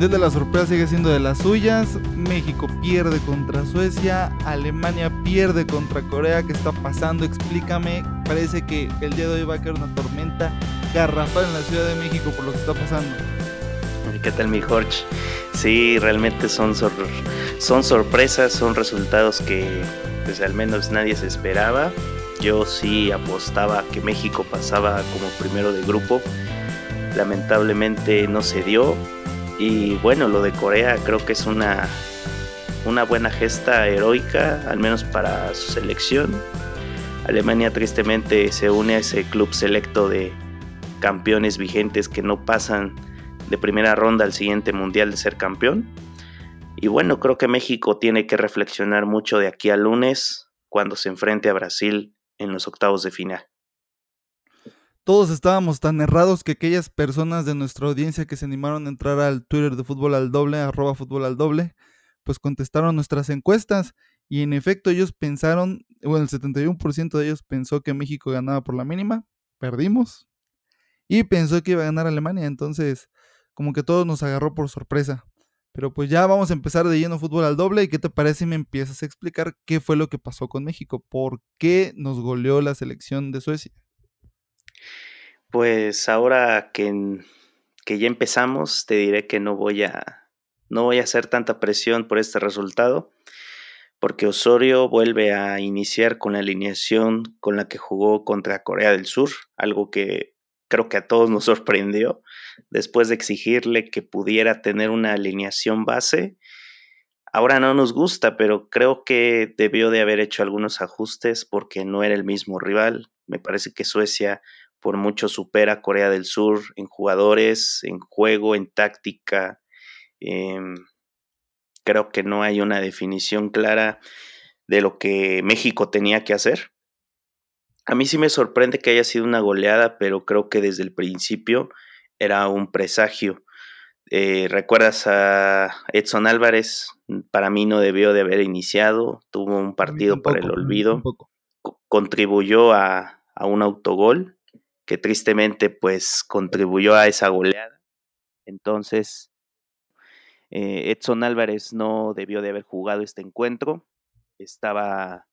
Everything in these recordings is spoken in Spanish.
Mundial de la Sorpresa sigue siendo de las suyas. México pierde contra Suecia. Alemania pierde contra Corea. ¿Qué está pasando? Explícame. Parece que el día de hoy va a caer una tormenta garrafal en la Ciudad de México por lo que está pasando. ¿Qué tal, mi Jorge? Sí, realmente son, son sorpresas, son resultados que pues, al menos nadie se esperaba. Yo sí apostaba que México pasaba como primero de grupo. Lamentablemente no se dio y bueno, lo de Corea creo que es una, una buena gesta heroica, al menos para su selección. Alemania tristemente se une a ese club selecto de campeones vigentes que no pasan de primera ronda al siguiente mundial de ser campeón. Y bueno, creo que México tiene que reflexionar mucho de aquí al lunes cuando se enfrente a Brasil en los octavos de final todos estábamos tan errados que aquellas personas de nuestra audiencia que se animaron a entrar al Twitter de Fútbol al Doble, arroba Fútbol al Doble, pues contestaron nuestras encuestas y en efecto ellos pensaron, bueno, el 71% de ellos pensó que México ganaba por la mínima, perdimos, y pensó que iba a ganar Alemania, entonces como que todo nos agarró por sorpresa. Pero pues ya vamos a empezar de lleno fútbol al doble. ¿Y qué te parece si me empiezas a explicar qué fue lo que pasó con México? ¿Por qué nos goleó la selección de Suecia? Pues ahora que, que ya empezamos, te diré que no voy a no voy a hacer tanta presión por este resultado, porque Osorio vuelve a iniciar con la alineación con la que jugó contra Corea del Sur, algo que creo que a todos nos sorprendió, después de exigirle que pudiera tener una alineación base. Ahora no nos gusta, pero creo que debió de haber hecho algunos ajustes porque no era el mismo rival. Me parece que Suecia por mucho supera a Corea del Sur en jugadores, en juego, en táctica. Em, creo que no hay una definición clara de lo que México tenía que hacer. A mí sí me sorprende que haya sido una goleada, pero creo que desde el principio era un presagio. Eh, ¿Recuerdas a Edson Álvarez? Para mí no debió de haber iniciado, tuvo un partido por el olvido, contribuyó a, a un autogol que tristemente pues contribuyó a esa goleada. Entonces, eh, Edson Álvarez no debió de haber jugado este encuentro. Estaba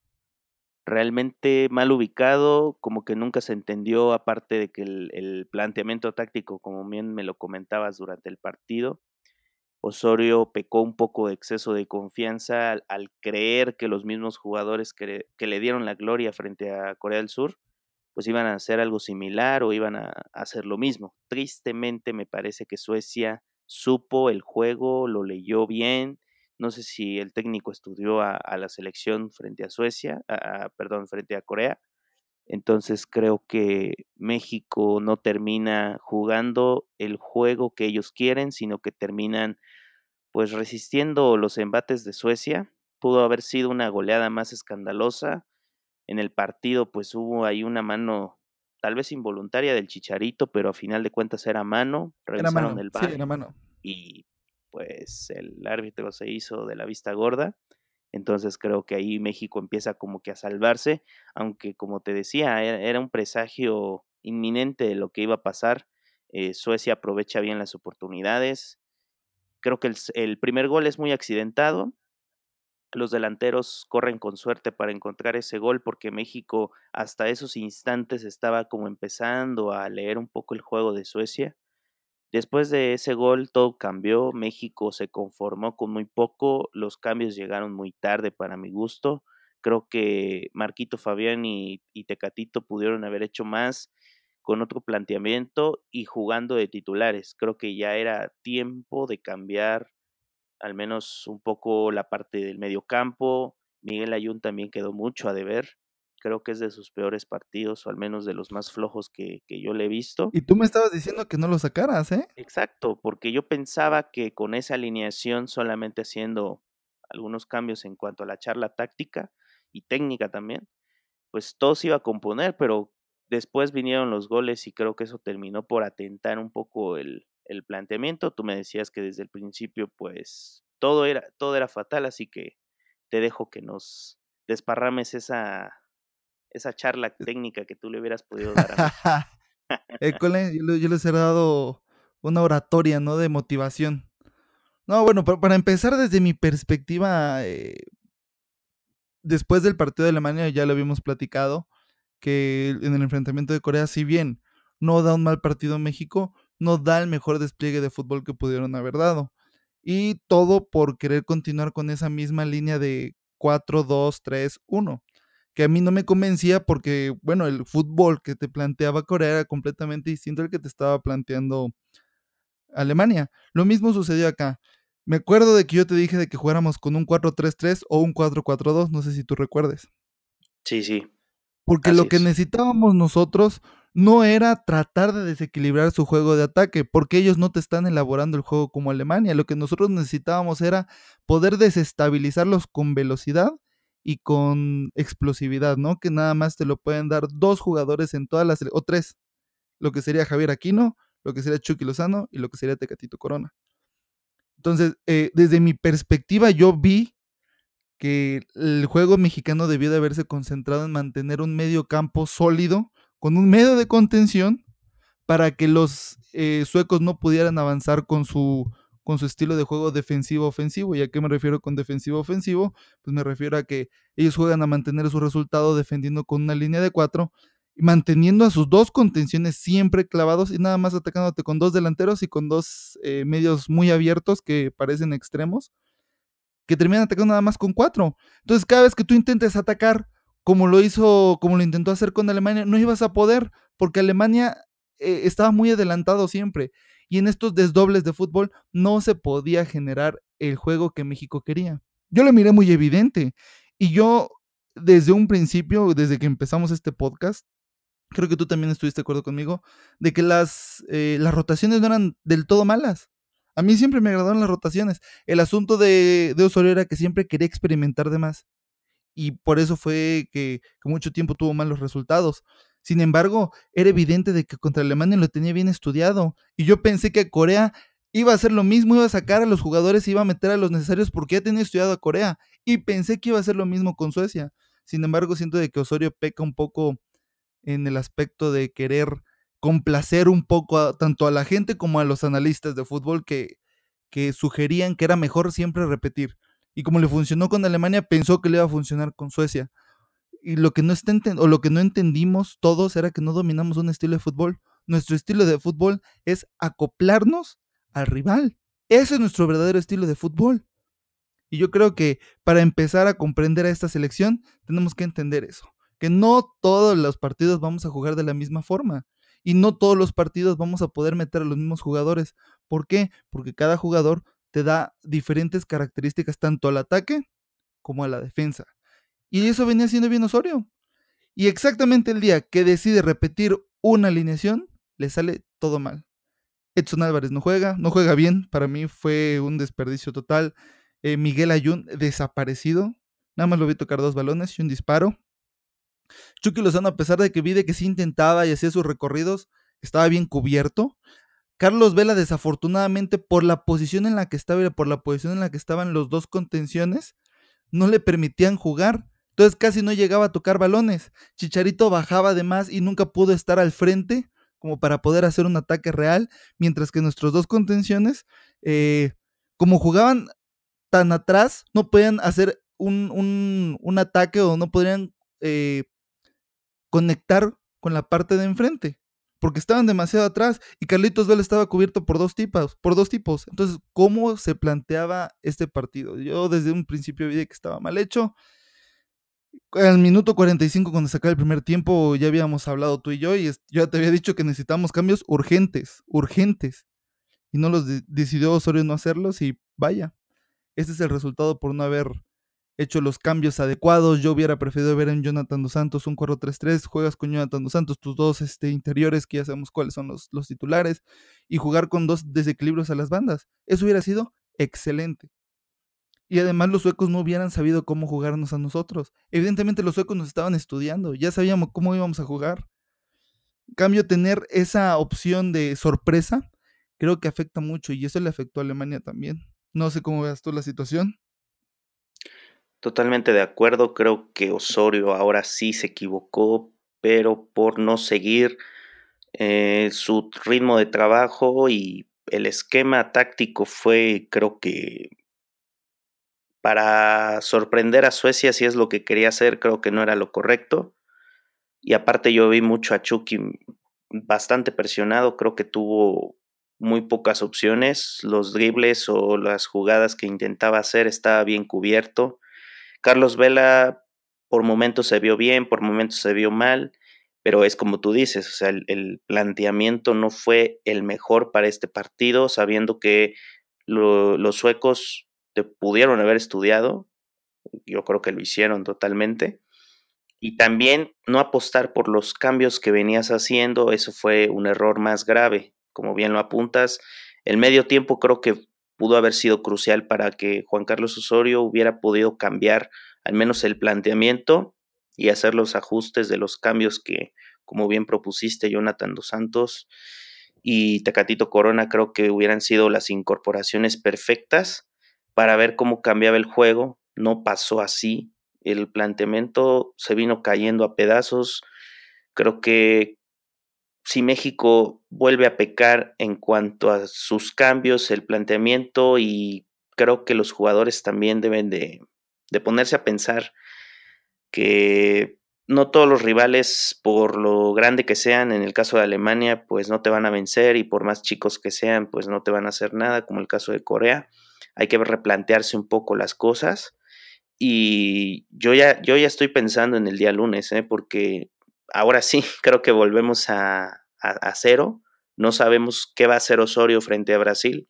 realmente mal ubicado, como que nunca se entendió, aparte de que el, planteamiento táctico, como bien me lo comentabas durante el partido, Osorio pecó un poco de exceso de confianza al, creer que los mismos jugadores que, le dieron la gloria frente a Corea del Sur pues iban a hacer algo similar o iban a hacer lo mismo. Tristemente me parece que Suecia supo el juego, lo leyó bien. No sé si el técnico estudió a, la selección frente a Suecia, perdón, frente a Corea. Entonces creo que México no termina jugando el juego que ellos quieren, sino que terminan pues resistiendo los embates de Suecia. Pudo haber sido una goleada más escandalosa, en el partido pues hubo ahí una mano tal vez involuntaria del Chicharito, pero a final de cuentas era mano, revisaron el bar mano. y pues el árbitro se hizo de la vista gorda. Entonces creo que ahí México empieza como que a salvarse, aunque como te decía, e-, era un presagio inminente de lo que iba a pasar. Eh, Suecia aprovecha bien las oportunidades. Creo que el primer gol es muy accidentado, los delanteros corren con suerte para encontrar ese gol porque México hasta esos instantes estaba como empezando a leer un poco el juego de Suecia. Después de ese gol todo cambió, México se conformó con muy poco, los cambios llegaron muy tarde para mi gusto. Creo que Marquito Fabián y, Tecatito pudieron haber hecho más con otro planteamiento y jugando de titulares. Creo que ya era tiempo de cambiar al menos un poco la parte del medio campo. Miguel Ayun también quedó mucho a deber. Creo que es de sus peores partidos, o al menos de los más flojos que, yo le he visto. Y tú me estabas diciendo que no lo sacaras, ¿eh? Exacto, porque yo pensaba que con esa alineación, solamente haciendo algunos cambios en cuanto a la charla táctica y técnica también, pues todo se iba a componer, pero después vinieron los goles y creo que eso terminó por atentar un poco el, el planteamiento. Tú me decías que desde el principio, pues, todo era, todo era fatal, así que te dejo que nos desparrames esa, esa charla técnica que tú le hubieras podido dar a yo, les he dado una oratoria, ¿no? De motivación. No, bueno, para, empezar desde mi perspectiva, eh, después del partido de Alemania ya lo habíamos platicado, que en el enfrentamiento de Corea, si bien no da un mal partido México, no da el mejor despliegue de fútbol que pudieron haber dado. Y todo por querer continuar con esa misma línea de 4, 2, 3, 1 que a mí no me convencía porque, bueno, el fútbol que te planteaba Corea era completamente distinto al que te estaba planteando Alemania. Lo mismo sucedió acá. Me acuerdo de que yo te dije de que jugáramos con un 4-3-3 o un 4-4-2, no sé si tú recuerdes. Sí, sí. Porque lo que necesitábamos nosotros no era tratar de desequilibrar su juego de ataque, porque ellos no te están elaborando el juego como Alemania. Lo que nosotros necesitábamos era poder desestabilizarlos con velocidad y con explosividad, ¿no? Que nada más te lo pueden dar dos jugadores en todas las, o tres, lo que sería Javier Aquino, lo que sería Chucky Lozano y lo que sería Tecatito Corona. Entonces, eh, desde mi perspectiva, yo vi que el juego mexicano debió de haberse concentrado en mantener un medio campo sólido, con un medio de contención, para que los eh, suecos no pudieran avanzar con su con su estilo de juego defensivo-ofensivo. ¿Y a qué me refiero con defensivo-ofensivo? Pues me refiero a que ellos juegan a mantener su resultado defendiendo con una línea de cuatro, y manteniendo a sus dos contenciones siempre clavados y nada más atacándote con dos delanteros y con dos eh, medios muy abiertos que parecen extremos, que terminan atacando nada más con cuatro. Entonces cada vez que tú intentes atacar, como lo hizo, como lo intentó hacer con Alemania, no ibas a poder, porque Alemania eh, estaba muy adelantado siempre y en estos desdobles de fútbol no se podía generar el juego que México quería. Yo lo miré muy evidente y yo desde un principio, desde que empezamos este podcast, creo que tú también estuviste de acuerdo conmigo, de que las, eh, las rotaciones no eran del todo malas. A mí siempre me agradaron las rotaciones. El asunto de, de Osorio era que siempre quería experimentar de más. Y por eso fue que, mucho tiempo tuvo malos resultados. Sin embargo, era evidente de que contra Alemania lo tenía bien estudiado. Y yo pensé que Corea iba a hacer lo mismo, iba a sacar a los jugadores, iba a meter a los necesarios porque ya tenía estudiado a Corea. Y pensé que iba a hacer lo mismo con Suecia. Sin embargo, siento de que Osorio peca un poco en el aspecto de querer complacer un poco tanto a la gente como a los analistas de fútbol que, que sugerían que era mejor siempre repetir. Y como le funcionó con Alemania, pensó que le iba a funcionar con Suecia y lo que no está lo que no entendimos todos era que no dominamos un estilo de fútbol. Nuestro estilo de fútbol es acoplarnos al rival. Ese es nuestro verdadero estilo de fútbol. Y yo creo que para empezar a comprender a esta selección tenemos que entender eso, que no todos los partidos vamos a jugar de la misma forma y no todos los partidos vamos a poder meter a los mismos jugadores. ¿Por qué? Porque cada jugador te da diferentes características tanto al ataque como a la defensa. Y eso venía siendo bien Osorio. Y exactamente el día que decide repetir una alineación, le sale todo mal. Edson Álvarez no juega, no juega bien. Para mí fue un desperdicio total. Eh, Miguel Ayun desaparecido. Nada más lo vi tocar dos balones y un disparo. Chucky Lozano, a pesar de que vi de que sí intentaba y hacía sus recorridos, estaba bien cubierto. Carlos Vela, desafortunadamente, por la posición en la que estaba y por la posición en la que estaban los dos contenciones, no le permitían jugar. Entonces casi no llegaba a tocar balones. Chicharito bajaba además y nunca pudo estar al frente como para poder hacer un ataque real, mientras que nuestros dos contenciones, eh, como jugaban tan atrás, no podían hacer un, ataque o no podrían eh, conectar con la parte de enfrente, porque estaban demasiado atrás y Carlitos Vela estaba cubierto por dos tipos, por dos tipos. Entonces, ¿cómo se planteaba este partido? Yo desde un principio vi que estaba mal hecho al minuto 45 cuando se acaba el primer tiempo ya habíamos hablado tú y yo y yo te había dicho que necesitamos cambios urgentes, urgentes. Y no los decidió Osorio no hacerlos y vaya, este es el resultado por no haber hecho los cambios adecuados. Yo hubiera preferido ver en Jonathan Dos Santos un 4-3-3, juegas con Jonathan Dos Santos, tus dos este, interiores, que ya sabemos cuáles son los, los titulares, y jugar con dos desequilibrios a las bandas. Eso hubiera sido excelente. Y además los suecos no hubieran sabido cómo jugarnos a nosotros. Evidentemente los suecos nos estaban estudiando, ya sabíamos cómo íbamos a jugar. En cambio, tener esa opción de sorpresa creo que afecta mucho y eso le afectó a Alemania también. No sé cómo veas tú la situación. Totalmente de acuerdo, creo que Osorio ahora sí se equivocó, pero por no seguir eh, su ritmo de trabajo y el esquema táctico fue, creo que, para sorprender a Suecia, si es lo que quería hacer, creo que no era lo correcto. Y aparte yo vi mucho a Chucky bastante presionado, creo que tuvo muy pocas opciones, los dribles o las jugadas que intentaba hacer estaba bien cubierto. Carlos Vela por momentos se vio bien, por momentos se vio mal, pero es como tú dices, o sea, el, planteamiento no fue el mejor para este partido, sabiendo que los suecos te pudieron haber estudiado, yo creo que lo hicieron totalmente, y también no apostar por los cambios que venías haciendo, eso fue un error más grave, como bien lo apuntas. El medio tiempo creo que pudo haber sido crucial para que Juan Carlos Osorio hubiera podido cambiar al menos el planteamiento y hacer los ajustes de los cambios que, como bien propusiste, Jonathan Dos Santos y Tecatito Corona, creo que hubieran sido las incorporaciones perfectas para ver cómo cambiaba el juego. No pasó así. El planteamiento se vino cayendo a pedazos. Creo que si México vuelve a pecar en cuanto a sus cambios, el planteamiento y creo que los jugadores también deben de, de ponerse a pensar que no todos los rivales, por lo grande que sean, en el caso de Alemania, pues no te van a vencer y por más chicos que sean, pues no te van a hacer nada, como el caso de Corea. Hay que replantearse un poco las cosas. Y yo ya, yo ya estoy pensando en el día lunes, ¿eh? porque ahora sí, creo que volvemos a, a, cero. No sabemos qué va a hacer Osorio frente a Brasil.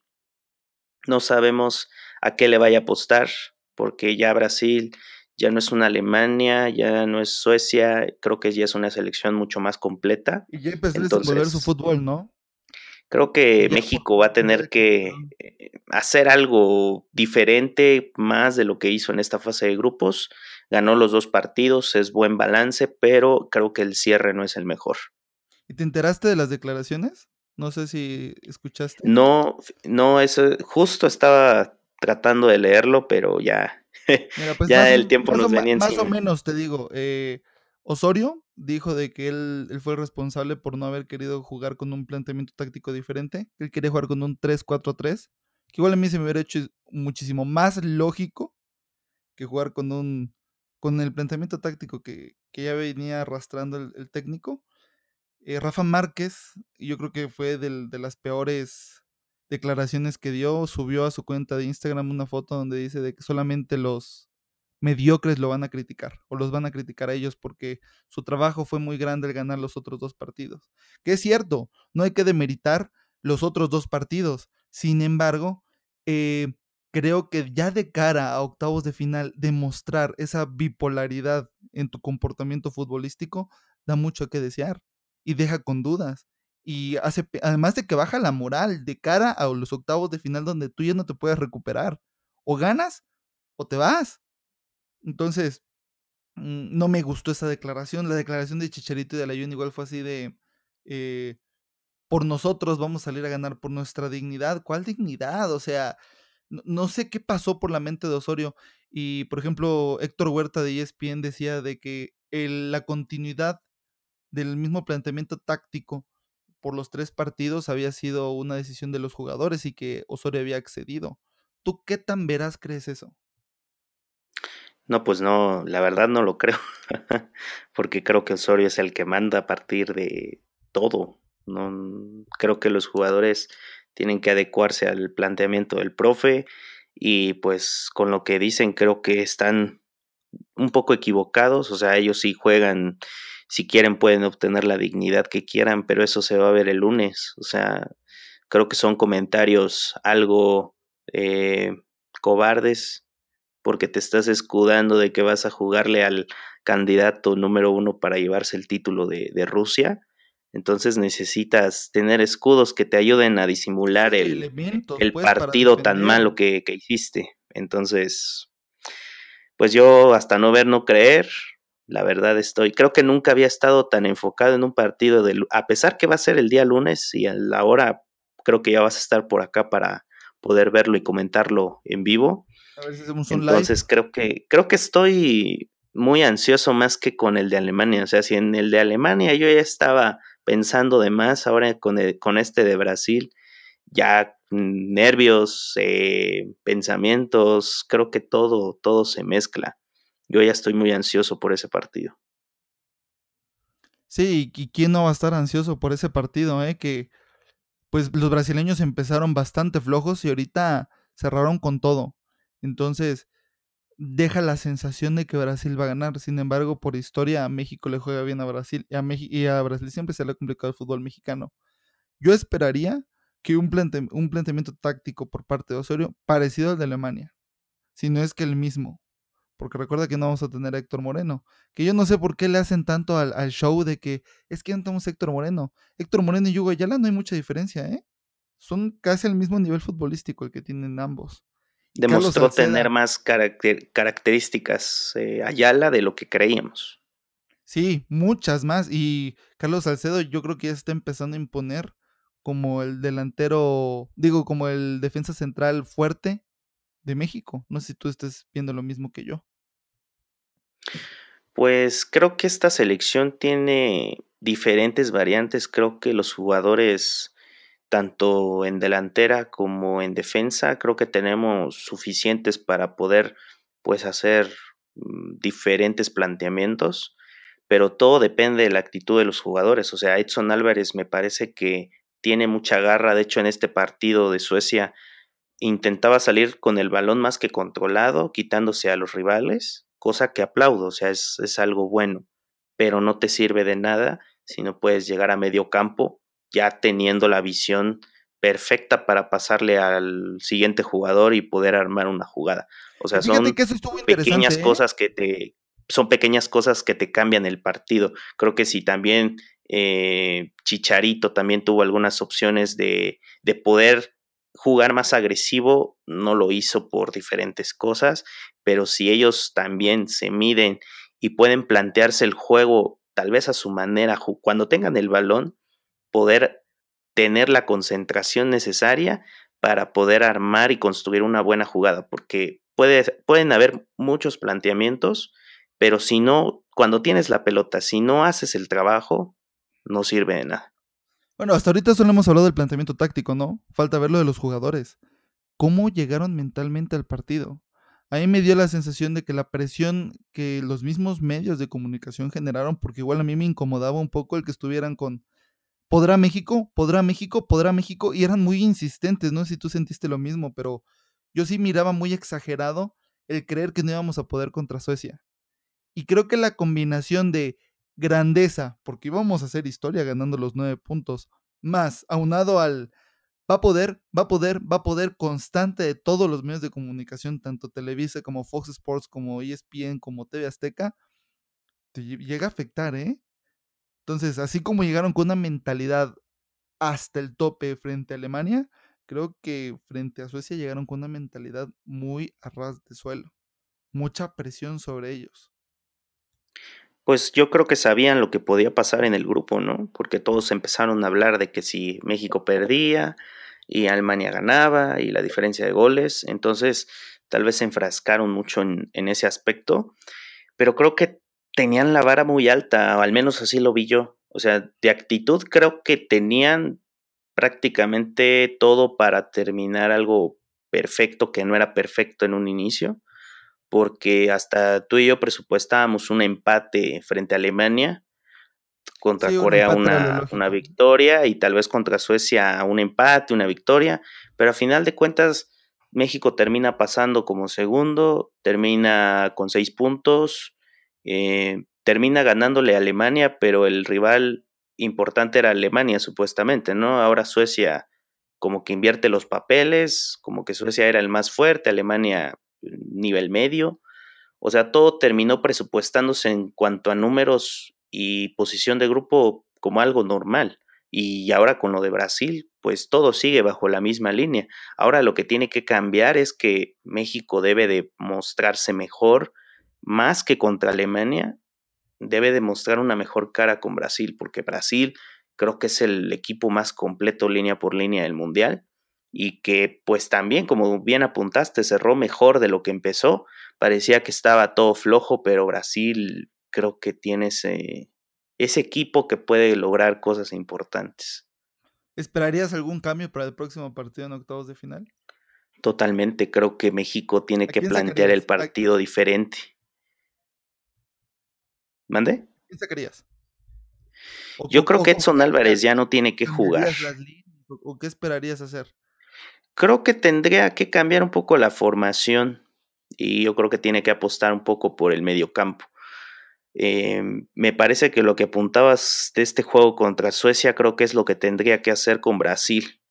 No sabemos a qué le vaya a apostar, porque ya Brasil ya no es una Alemania, ya no es Suecia, creo que ya es una selección mucho más completa. Y ya empezó a desenvolver su fútbol, ¿no? Creo que México va a tener que eh, hacer algo diferente, más de lo que hizo en esta fase de grupos ganó los dos partidos, es buen balance, pero creo que el cierre no es el mejor. ¿Y te enteraste de las declaraciones? No sé si escuchaste. No, no, eso justo estaba tratando de leerlo, pero ya, pues ya el tiempo nos venía encima. Más o menos te digo, eh, Osorio dijo de que él, él, fue responsable por no haber querido jugar con un planteamiento táctico diferente, él quería jugar con un 3-4-3, que igual a mí se me hubiera hecho muchísimo más lógico que jugar con un con el planteamiento táctico que, ya venía arrastrando el, técnico. Eh, Rafa Márquez, yo creo que fue de las peores declaraciones que dio, subió a su cuenta de Instagram una foto donde dice de que solamente los mediocres lo van a criticar o los van a criticar a ellos porque su trabajo fue muy grande al ganar los otros dos partidos. Que es cierto, no hay que demeritar los otros dos partidos. Sin embargo, eh, creo que ya de cara a octavos de final, demostrar esa bipolaridad en tu comportamiento futbolístico da mucho que desear y deja con dudas. Y hace, además de que baja la moral de cara a los octavos de final donde tú ya no te puedes recuperar. O ganas o te vas. Entonces, mm, no me gustó esa declaración. La declaración de Chicharito y de la Jun igual fue así de, eh, por nosotros vamos a salir a ganar por nuestra dignidad. ¿Cuál dignidad? O sea, no, sé qué pasó por la mente de Osorio. Y, por ejemplo, Héctor Huerta de ESPN decía de que la continuidad del mismo planteamiento táctico por los tres partidos había sido una decisión de los jugadores y que Osorio había accedido. ¿Tú qué tan veraz crees eso? No, pues no, la verdad no lo creo, porque creo que Osorio es el que manda a partir de todo. No creo que los jugadores tienen que adecuarse al planteamiento del profe y pues con lo que dicen creo que están un poco equivocados, o sea, ellos sí juegan, si quieren pueden obtener la dignidad que quieran, pero eso se va a ver el lunes, o sea, creo que son comentarios algo eh, cobardes porque te estás escudando de que vas a jugarle al candidato número uno para llevarse el título de, de Rusia entonces necesitas tener escudos que te ayuden a disimular el, el pues, partido tan malo que, que, hiciste. Entonces, pues yo hasta no ver, no creer, la verdad estoy. Creo que nunca había estado tan enfocado en un partido de a pesar que va a ser el día lunes y a la hora creo que ya vas a estar por acá para poder verlo y comentarlo en vivo. A ver si hacemos un Entonces creo que creo que estoy muy ansioso más que con el de Alemania. O sea, si en el de Alemania yo ya estaba pensando de más ahora con, con este de Brasil ya nervios, eh, pensamientos, creo que todo, todo se mezcla. Yo ya estoy muy ansioso por ese partido. Sí, y quién no va a estar ansioso por ese partido, ¿eh? Que pues los brasileños empezaron bastante flojos y ahorita cerraron con todo. Entonces, deja la sensación de que Brasil va a ganar. Sin embargo, por historia, a México le juega bien a Brasil y a, y a Brasil siempre se le ha complicado el fútbol mexicano. Yo esperaría que un, un planteamiento táctico por parte de Osorio parecido al de Alemania, si no es que el mismo. Porque recuerda que no vamos a tener a Héctor Moreno. Que yo no sé por qué le hacen tanto al, show de que es que no tenemos a Héctor Moreno. Héctor Moreno y Hugo Ayala no hay mucha diferencia, ¿eh? Son casi el mismo nivel futbolístico el que tienen ambos. Demostró tener más características eh, Ayala de lo que creíamos. Sí, muchas más. Y Carlos Salcedo yo creo que ya está empezando a imponer como el delantero, digo, como el defensa central fuerte de México. No sé si tú estés viendo lo mismo que yo. Pues creo que esta selección tiene diferentes variantes. Creo que los jugadores, tanto en delantera como en defensa, creo que tenemos suficientes para poder pues hacer mm, diferentes planteamientos. Pero todo depende de la actitud de los jugadores. O sea, Edson Álvarez me parece que tiene mucha garra. De hecho, en este partido de Suecia intentaba salir con el balón más que controlado, quitándose a los rivales, cosa que aplaudo, o sea, es, es algo bueno, pero no te sirve de nada si no puedes llegar a medio campo ya teniendo la visión perfecta para pasarle al siguiente jugador y poder armar una jugada. O sea, son pequeñas ¿eh? cosas que te son pequeñas cosas que te cambian el partido. Creo que si también eh, Chicharito también tuvo algunas opciones de, de poder jugar más agresivo, no lo hizo por diferentes cosas, pero si ellos también se miden y pueden plantearse el juego tal vez a su manera, cuando tengan el balón, poder tener la concentración necesaria para poder armar y construir una buena jugada, porque puede, pueden haber muchos planteamientos, pero si no, cuando tienes la pelota, si no haces el trabajo, no sirve de nada. Bueno, hasta ahorita solo hemos hablado del planteamiento táctico, ¿no? Falta ver lo de los jugadores. ¿Cómo llegaron mentalmente al partido? A mí me dio la sensación de que la presión que los mismos medios de comunicación generaron, porque igual a mí me incomodaba un poco el que estuvieran con ¿Podrá México? ¿Podrá México? ¿Podrá México? Y eran muy insistentes, no sé si tú sentiste lo mismo, pero yo sí miraba muy exagerado el creer que no íbamos a poder contra Suecia. Y creo que la combinación de grandeza, porque íbamos a hacer historia ganando los nueve puntos, más aunado al va a poder, va a poder, va a poder constante de todos los medios de comunicación, tanto Televisa como Fox Sports, como ESPN, como TV Azteca, te llega a afectar, ¿eh? Entonces, así como llegaron con una mentalidad hasta el tope frente a Alemania, creo que frente a Suecia llegaron con una mentalidad muy a ras de suelo, mucha presión sobre ellos pues yo creo que sabían lo que podía pasar en el grupo, ¿no? Porque todos empezaron a hablar de que si México perdía y Alemania ganaba y la diferencia de goles, entonces tal vez se enfrascaron mucho en, ese aspecto, pero creo que tenían la vara muy alta, o al menos así lo vi yo. O sea, de actitud creo que tenían prácticamente todo para terminar algo perfecto que no era perfecto en un inicio porque hasta tú y yo presupuestábamos un empate frente a Alemania, contra Corea una, una, victoria y tal vez contra Suecia un empate, una victoria, pero a final de cuentas México termina pasando como segundo, termina con seis puntos, eh, termina ganándole a Alemania, pero el rival importante era Alemania supuestamente, ¿no? Ahora Suecia como que invierte los papeles, como que Suecia era el más fuerte, Alemania nivel medio. O sea, todo terminó presupuestándose en cuanto a números y posición de grupo como algo normal. Y ahora con lo de Brasil, pues todo sigue bajo la misma línea. Ahora lo que tiene que cambiar es que México debe de mostrarse mejor, más que contra Alemania, debe de mostrar una mejor cara con Brasil, porque Brasil creo que es el equipo más completo línea por línea del Mundial y que pues también, como bien apuntaste, cerró mejor de lo que empezó. Parecía que estaba todo flojo, pero Brasil creo que tiene ese, ese equipo que puede lograr cosas importantes. ¿Esperarías algún cambio para el próximo partido en octavos de final? Totalmente, creo que México tiene que plantear el partido diferente. ¿Mande? ¿Quién sacarías? Yo creo que Edson Álvarez ya no tiene que jugar. ¿O qué esperarías hacer? Creo que tendría que cambiar un poco la formación y yo creo que tiene que apostar un poco por el medio campo. Em, me parece que lo que apuntabas de este juego contra Suecia creo que es lo que tendría que hacer con Brasil.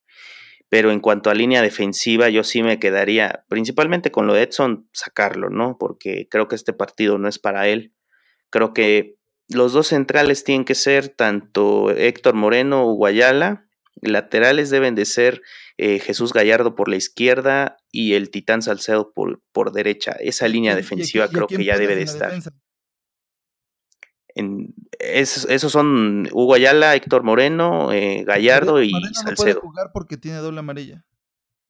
Pero en cuanto a línea defensiva, yo sí me quedaría principalmente con lo de Edson, sacarlo, ¿no? Porque creo que este partido no es para él. Creo que los dos centrales tienen que ser tanto Héctor Moreno o Guayala. Laterales deben de ser eh, Jesús Gallardo por la izquierda y el Titán Salcedo por, por derecha. Esa línea defensiva creo que ya debe de estar. En, esos, son Hugo Ayala, Héctor Moreno, eh, Gallardo y Salcedo. No puede jugar porque tiene doble amarilla.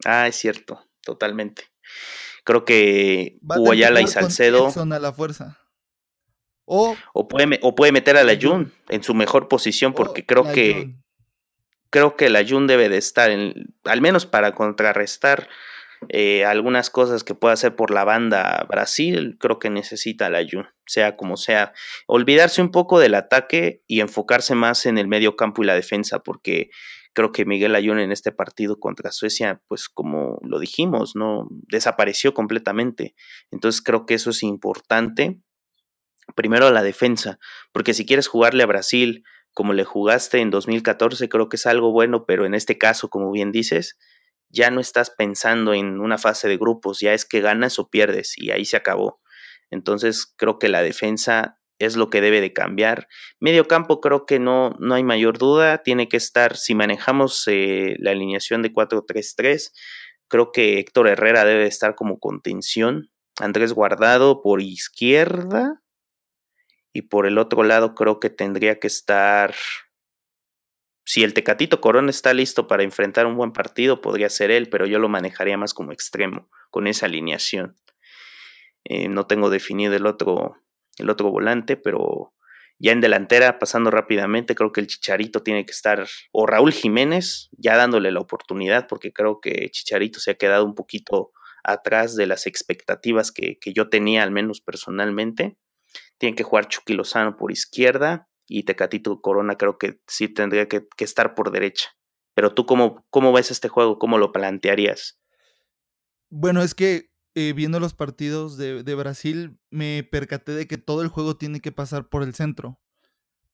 Ah, es cierto, totalmente. Creo que Hugo Ayala y Salcedo. a la fuerza. O, o, puede, o puede meter a la Jun en su mejor posición porque creo que creo que la Jun debe de estar en, al menos para contrarrestar eh, algunas cosas que pueda hacer por la banda Brasil, creo que necesita la Jun, sea como sea. Olvidarse un poco del ataque y enfocarse más en el medio campo y la defensa, porque creo que Miguel Ayun en este partido contra Suecia, pues como lo dijimos, no desapareció completamente. Entonces creo que eso es importante primero la defensa, porque si quieres jugarle a Brasil como le jugaste en 2014, creo que es algo bueno, pero en este caso, como bien dices, ya no estás pensando en una fase de grupos, ya es que ganas o pierdes y ahí se acabó. Entonces creo que la defensa es lo que debe de cambiar. Medio campo creo que no, no hay mayor duda, tiene que estar, si manejamos eh, la alineación de 4-3-3, creo que Héctor Herrera debe estar como contención, Andrés Guardado por izquierda, y por el otro lado creo que tendría que estar... Si el Tecatito Corona está listo para enfrentar un buen partido, podría ser él, pero yo lo manejaría más como extremo, con esa alineación. Eh, no tengo definido el otro, el otro volante, pero ya en delantera, pasando rápidamente, creo que el Chicharito tiene que estar, o Raúl Jiménez, ya dándole la oportunidad, porque creo que Chicharito se ha quedado un poquito atrás de las expectativas que, que yo tenía, al menos personalmente. Tiene que jugar Chucky Lozano por izquierda y Tecatito Corona creo que sí tendría que, estar por derecha. Pero tú, cómo, ¿cómo ves este juego? ¿Cómo lo plantearías? Bueno, es que eh, viendo los partidos de, de, Brasil, me percaté de que todo el juego tiene que pasar por el centro.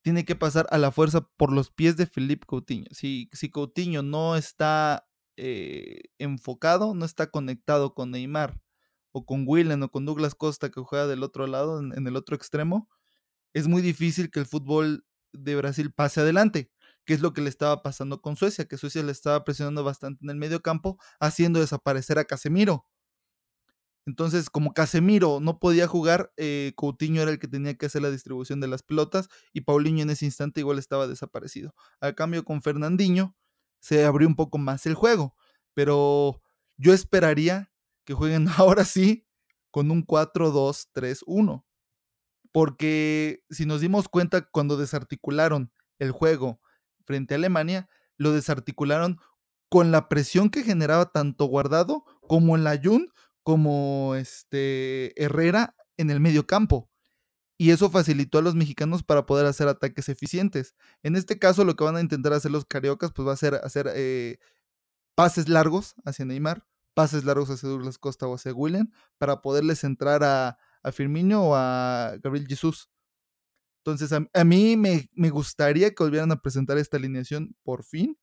Tiene que pasar a la fuerza por los pies de Felipe Coutinho. Si, si Coutinho no está eh, enfocado, no está conectado con Neymar, o con Willen o con Douglas Costa que juega del otro lado, en, el otro extremo, es muy difícil que el fútbol de Brasil pase adelante, que es lo que le estaba pasando con Suecia, que Suecia le estaba presionando bastante en el medio campo, haciendo desaparecer a Casemiro. Entonces, como Casemiro no podía jugar, eh, Coutinho era el que tenía que hacer la distribución de las pelotas y Paulinho en ese instante igual estaba desaparecido. Al cambio con Fernandinho se abrió un poco más el juego, pero yo esperaría que jueguen ahora sí con un 4-2-3-1. Porque si nos dimos cuenta cuando desarticularon el juego frente a Alemania, lo desarticularon con la presión que generaba tanto Guardado como el Ayun como este Herrera en el medio campo. Y eso facilitó a los mexicanos para poder hacer ataques eficientes. En este caso, lo que van a intentar hacer los cariocas, pues va a ser hacer eh, pases largos hacia Neymar, pases largos hacia Douglas Costa o hacia William para poderles entrar a, a o a Gabriel Jesús. Entonces, a, mí me, gustaría que volvieran a presentar esta alineación por fin,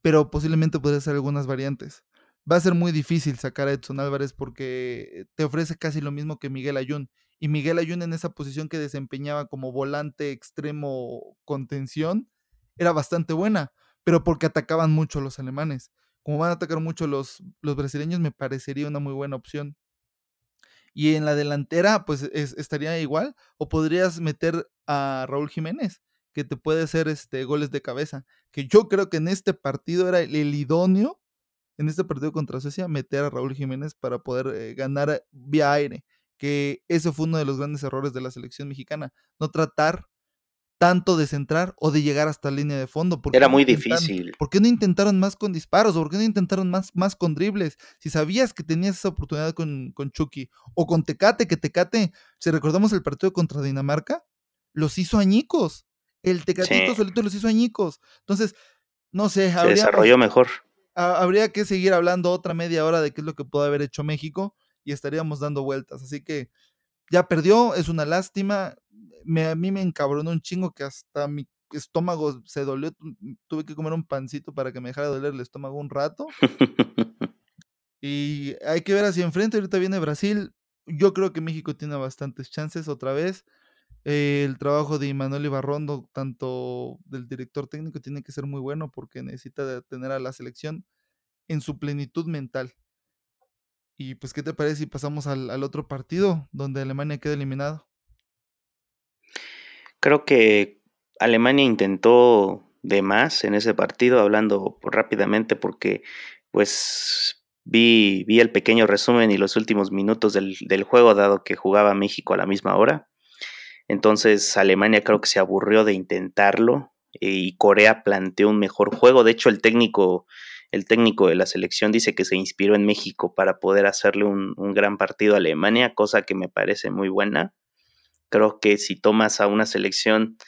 pero posiblemente podría ser algunas variantes. Va a ser muy difícil sacar a Edson Álvarez porque te ofrece casi lo mismo que Miguel Ayun. Y Miguel Ayun en esa posición que desempeñaba como volante extremo contención era bastante buena, pero porque atacaban mucho los alemanes como van a atacar mucho los, los brasileños, me parecería una muy buena opción. Y en la delantera, pues estaría igual. O podrías meter a Raúl Jiménez, que te puede hacer este, goles de cabeza. Que yo creo que en este partido era el, idóneo, en este partido contra Suecia, meter a Raúl Jiménez para poder eh, ganar vía aire. Que ese fue uno de los grandes errores de la selección mexicana. No tratar tanto de centrar o de llegar hasta la línea de fondo. Era muy difícil. ¿Por qué no intentaron más con disparos? ¿O por qué no intentaron más, más con dribles? Si sabías que tenías esa oportunidad con, con Chucky o con Tecate, que Tecate, si recordamos el partido contra Dinamarca, los hizo añicos. El Tecatito solito los hizo añicos. Entonces, no sé. Se desarrolló mejor. Habría que seguir hablando otra media hora de qué es lo que puede haber hecho México y estaríamos dando vueltas. Así que ya perdió, es una lástima me, a mí me encabronó un chingo que hasta mi estómago se dolió. Tuve que comer un pancito para que me dejara de doler el estómago un rato. y hay que ver hacia enfrente. Ahorita viene Brasil. Yo creo que México tiene bastantes chances otra vez. el trabajo de Manuel Ibarrondo, tanto del director técnico, tiene que ser muy bueno porque necesita tener a la selección en su plenitud mental. Y pues, ¿qué te parece si pasamos al, al otro partido donde Alemania queda eliminado? Creo que Alemania intentó de más en ese partido, hablando rápidamente porque pues vi, vi el pequeño resumen y los últimos minutos del, del juego, dado que jugaba México a la misma hora. Entonces Alemania creo que se aburrió de intentarlo y Corea planteó un mejor juego. De hecho, el técnico, el técnico de la selección dice que se inspiró en México para poder hacerle un, un gran partido a Alemania, cosa que me parece muy buena. Creo que si tomas a una selección,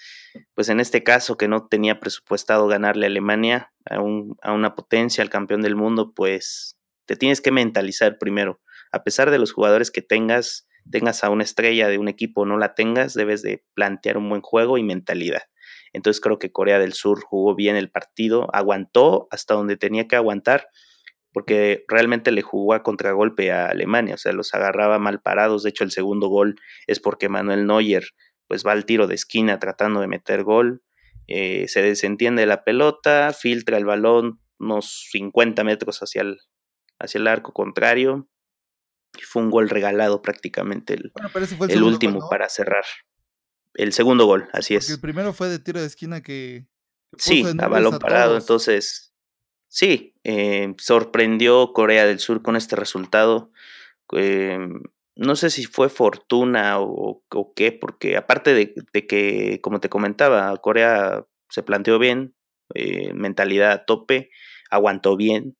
pues en este caso que no tenía presupuestado ganarle a Alemania, a, una potencia, al campeón del mundo, pues te tienes que mentalizar primero. A pesar de los jugadores que tengas, tengas a una estrella de un equipo o no la tengas, debes de plantear un buen juego y mentalidad. Entonces creo que Corea del Sur jugó bien el partido, aguantó hasta donde tenía que aguantar porque realmente le jugó a contragolpe a Alemania, o sea, los agarraba mal parados. De hecho, el segundo gol es porque Manuel Neuer pues va al tiro de esquina tratando de meter gol, eh, se desentiende la pelota, filtra el balón unos 50 metros hacia el, hacia el arco contrario y fue un gol regalado prácticamente el, el, último para cerrar. El segundo gol, así es. El primero fue de tiro de esquina que... sí, a balón parado, entonces Sí, eh, sorprendió Corea del Sur con este resultado. Em, no sé si fue fortuna o, qué, porque aparte de, que, como te comentaba, Corea se planteó bien, eh, mentalidad a tope, aguantó bien.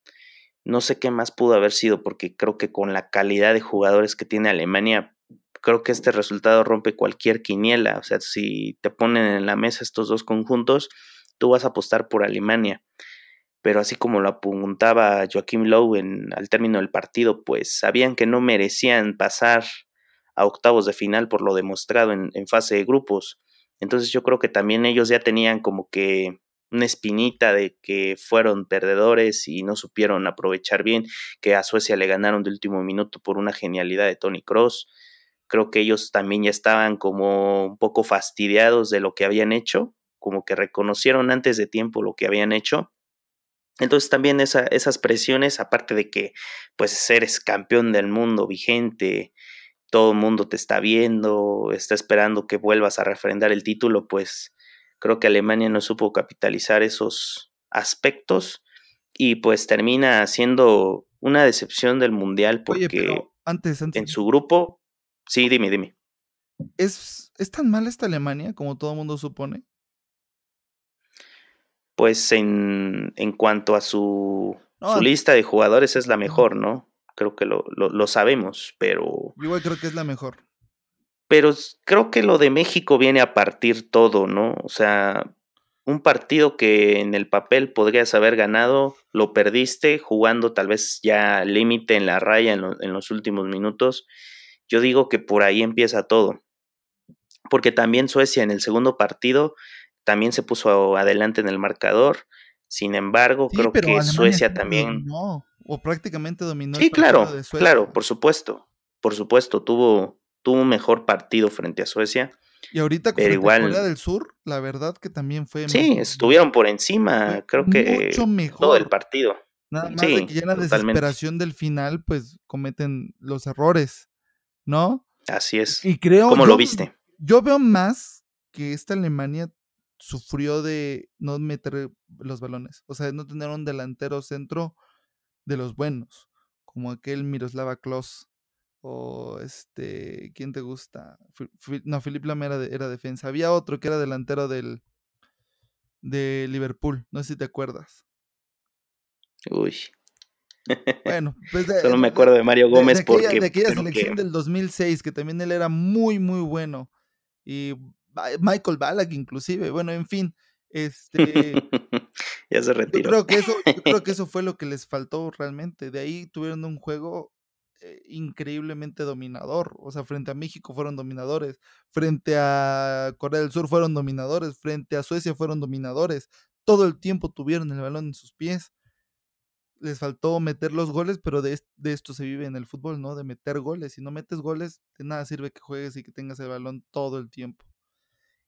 No sé qué más pudo haber sido, porque creo que con la calidad de jugadores que tiene Alemania, creo que este resultado rompe cualquier quiniela. O sea, si te ponen en la mesa estos dos conjuntos, tú vas a apostar por Alemania pero así como lo apuntaba Joaquim Lowe en, al término del partido, pues sabían que no merecían pasar a octavos de final por lo demostrado en, fase de grupos. Entonces yo creo que también ellos ya tenían como que una espinita de que fueron perdedores y no supieron aprovechar bien, que a Suecia le ganaron de último minuto por una genialidad de Tony Cross. Creo que ellos también ya estaban como un poco fastidiados de lo que habían hecho, como que reconocieron antes de tiempo lo que habían hecho. Entonces también esas presiones, aparte de que pues eres campeón del mundo vigente, todo el mundo te está viendo, está esperando que vuelvas a refrendar el título, pues creo que Alemania no supo capitalizar esos aspectos y pues termina siendo una decepción del mundial porque antes, en su grupo, sí, dime, dime. ¿Es, ¿Es tan mal esta Alemania como todo el mundo supone? pues en, en cuanto a su, su lista de jugadores es la mejor, ¿no? Creo que lo, lo, sabemos, pero... Igual creo que es la mejor. Pero creo que lo de México viene a partir todo, ¿no? O sea, un partido que en el papel podrías haber ganado, lo perdiste jugando tal vez ya límite en la raya en, en, los últimos minutos. Yo digo que por ahí empieza todo. Porque también Suecia en el segundo partido también se puso adelante en el marcador. Sin embargo, creo que Suecia también. No, o prácticamente dominó. Sí, claro, claro, por supuesto. Por supuesto, tuvo, tuvo un mejor partido frente a Suecia. Y ahorita con Corea del Sur, la verdad que también fue. Sí, estuvieron por encima, creo que mucho mejor. todo el partido. Nada más de que ya la desesperación del final, pues cometen los errores, ¿no? Así es. Y creo. ¿Cómo lo viste? Yo veo más que esta Alemania sufrió de no meter los balones, o sea, de no tener un delantero centro de los buenos, como aquel Miroslava Klose. o este, ¿quién te gusta? no, Philip Lam era, era, defensa. Había otro que era delantero del de Liverpool, no sé si te acuerdas. Uy. Bueno, pues Solo me acuerdo de Mario Gómez porque... De aquella selección del 2006, que también él era muy, muy bueno. Y Michael Ballack inclusive, bueno, en fin, este... ya se retiró. Yo creo, que eso, yo creo que eso fue lo que les faltó realmente. De ahí tuvieron un juego eh, increíblemente dominador. O sea, frente a México fueron dominadores, frente a Corea del Sur fueron dominadores, frente a Suecia fueron dominadores. Todo el tiempo tuvieron el balón en sus pies. Les faltó meter los goles, pero de, de esto se vive en el fútbol, ¿no? De meter goles. Si no metes goles, de nada sirve que juegues y que tengas el balón todo el tiempo.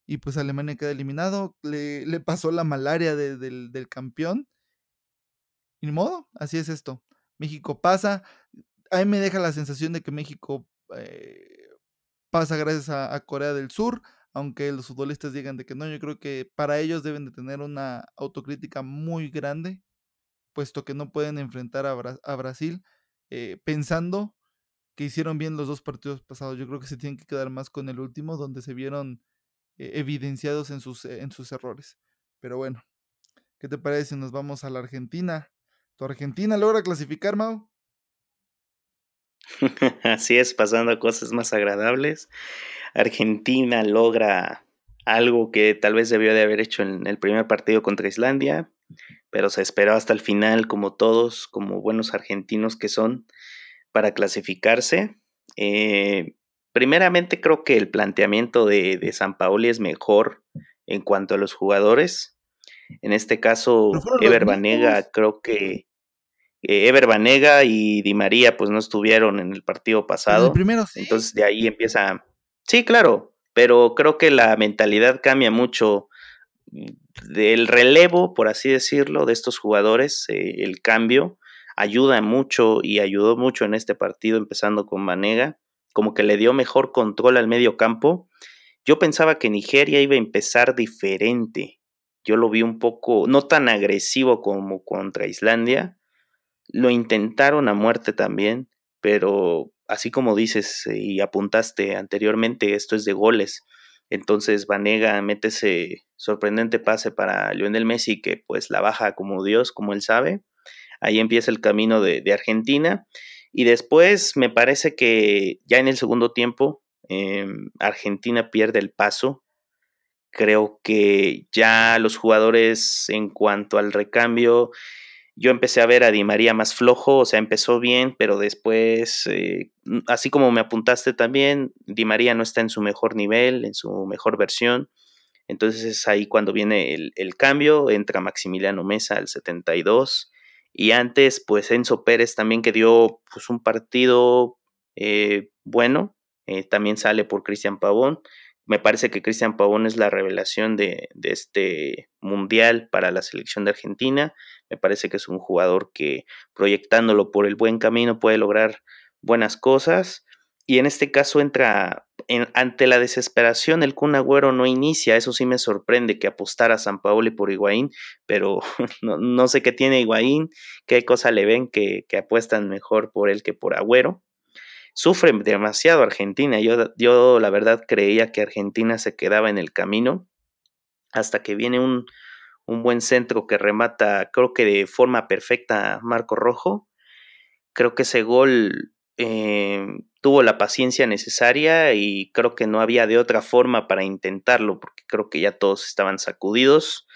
Y pues Alemania queda eliminado. Le, le pasó la malaria del, del campeón. Y ni modo, así es esto. México pasa, a mí me deja la sensación de que México eh, pasa gracias a, Corea del Sur, aunque los futbolistas digan de que no, yo creo que para ellos deben de tener una autocrítica muy grande, puesto que no pueden enfrentar a, Brasil eh, pensando que hicieron bien los dos partidos pasados. Yo creo que se tienen que quedar más con el último, donde se vieron eh, evidenciados en sus, en sus errores. Pero bueno, ¿qué te parece si nos vamos a la Argentina? ¿Tu Argentina logra clasificar, Mau? Así es, pasando cosas más agradables. Argentina logra algo que tal vez debió de haber hecho en el primer partido contra Islandia, pero se esperó hasta el final, como todos, como buenos argentinos que son, para clasificarse. Eh, primeramente creo que el planteamiento de, de San Paoli es mejor en cuanto a los jugadores. En este caso, Ever Banega creo que eh, Ever Banega y Di María pues no estuvieron en el partido pasado. primero Entonces de ahí empieza... Sí, claro, pero creo que la mentalidad cambia mucho del relevo, por así decirlo, de estos jugadores, eh, el cambio ayuda mucho y ayudó mucho en este partido, empezando con Banega, como que le dio mejor control al medio campo. Yo pensaba que Nigeria iba a empezar diferente. Yo lo vi un poco, no tan agresivo como contra Islandia, lo intentaron a muerte también, pero así como dices y apuntaste anteriormente, esto es de goles. Entonces Vanega mete ese sorprendente pase para Lionel Messi que pues la baja como Dios, como él sabe. Ahí empieza el camino de, Argentina. Y después me parece que ya en el segundo tiempo em, Argentina pierde el paso. Creo que ya los jugadores en cuanto al recambio yo empecé a ver a Di María más flojo, o sea, empezó bien, pero después, eh, así como me apuntaste también, Di María no está en su mejor nivel, en su mejor versión. Entonces es ahí cuando viene el, cambio, entra Maximiliano Mesa al 72 y antes pues Enzo Pérez también que dio pues un partido eh, bueno, eh, también sale por Cristian Pavón. Me parece que Cristian Pavón es la revelación de, este mundial para la selección de Argentina. Me parece que es un jugador que proyectándolo por el buen camino puede lograr buenas cosas. Y en este caso entra ante la desesperación, el Kun Agüero no inicia. Eso sí me sorprende que apostara a San Paolo por Higuaín, pero no, sé qué tiene Higuaín, qué cosa le ven que apuestan mejor por él que por Agüero sufre demasiado Argentina. Yo, yo la verdad creía que Argentina se quedaba en el camino hasta que viene un, un buen centro que remata, creo que de forma perfecta Marco Rojo. Creo que ese gol eh, tuvo la paciencia necesaria y creo que no había de otra forma para intentarlo, porque creo que ya todos estaban sacudidos.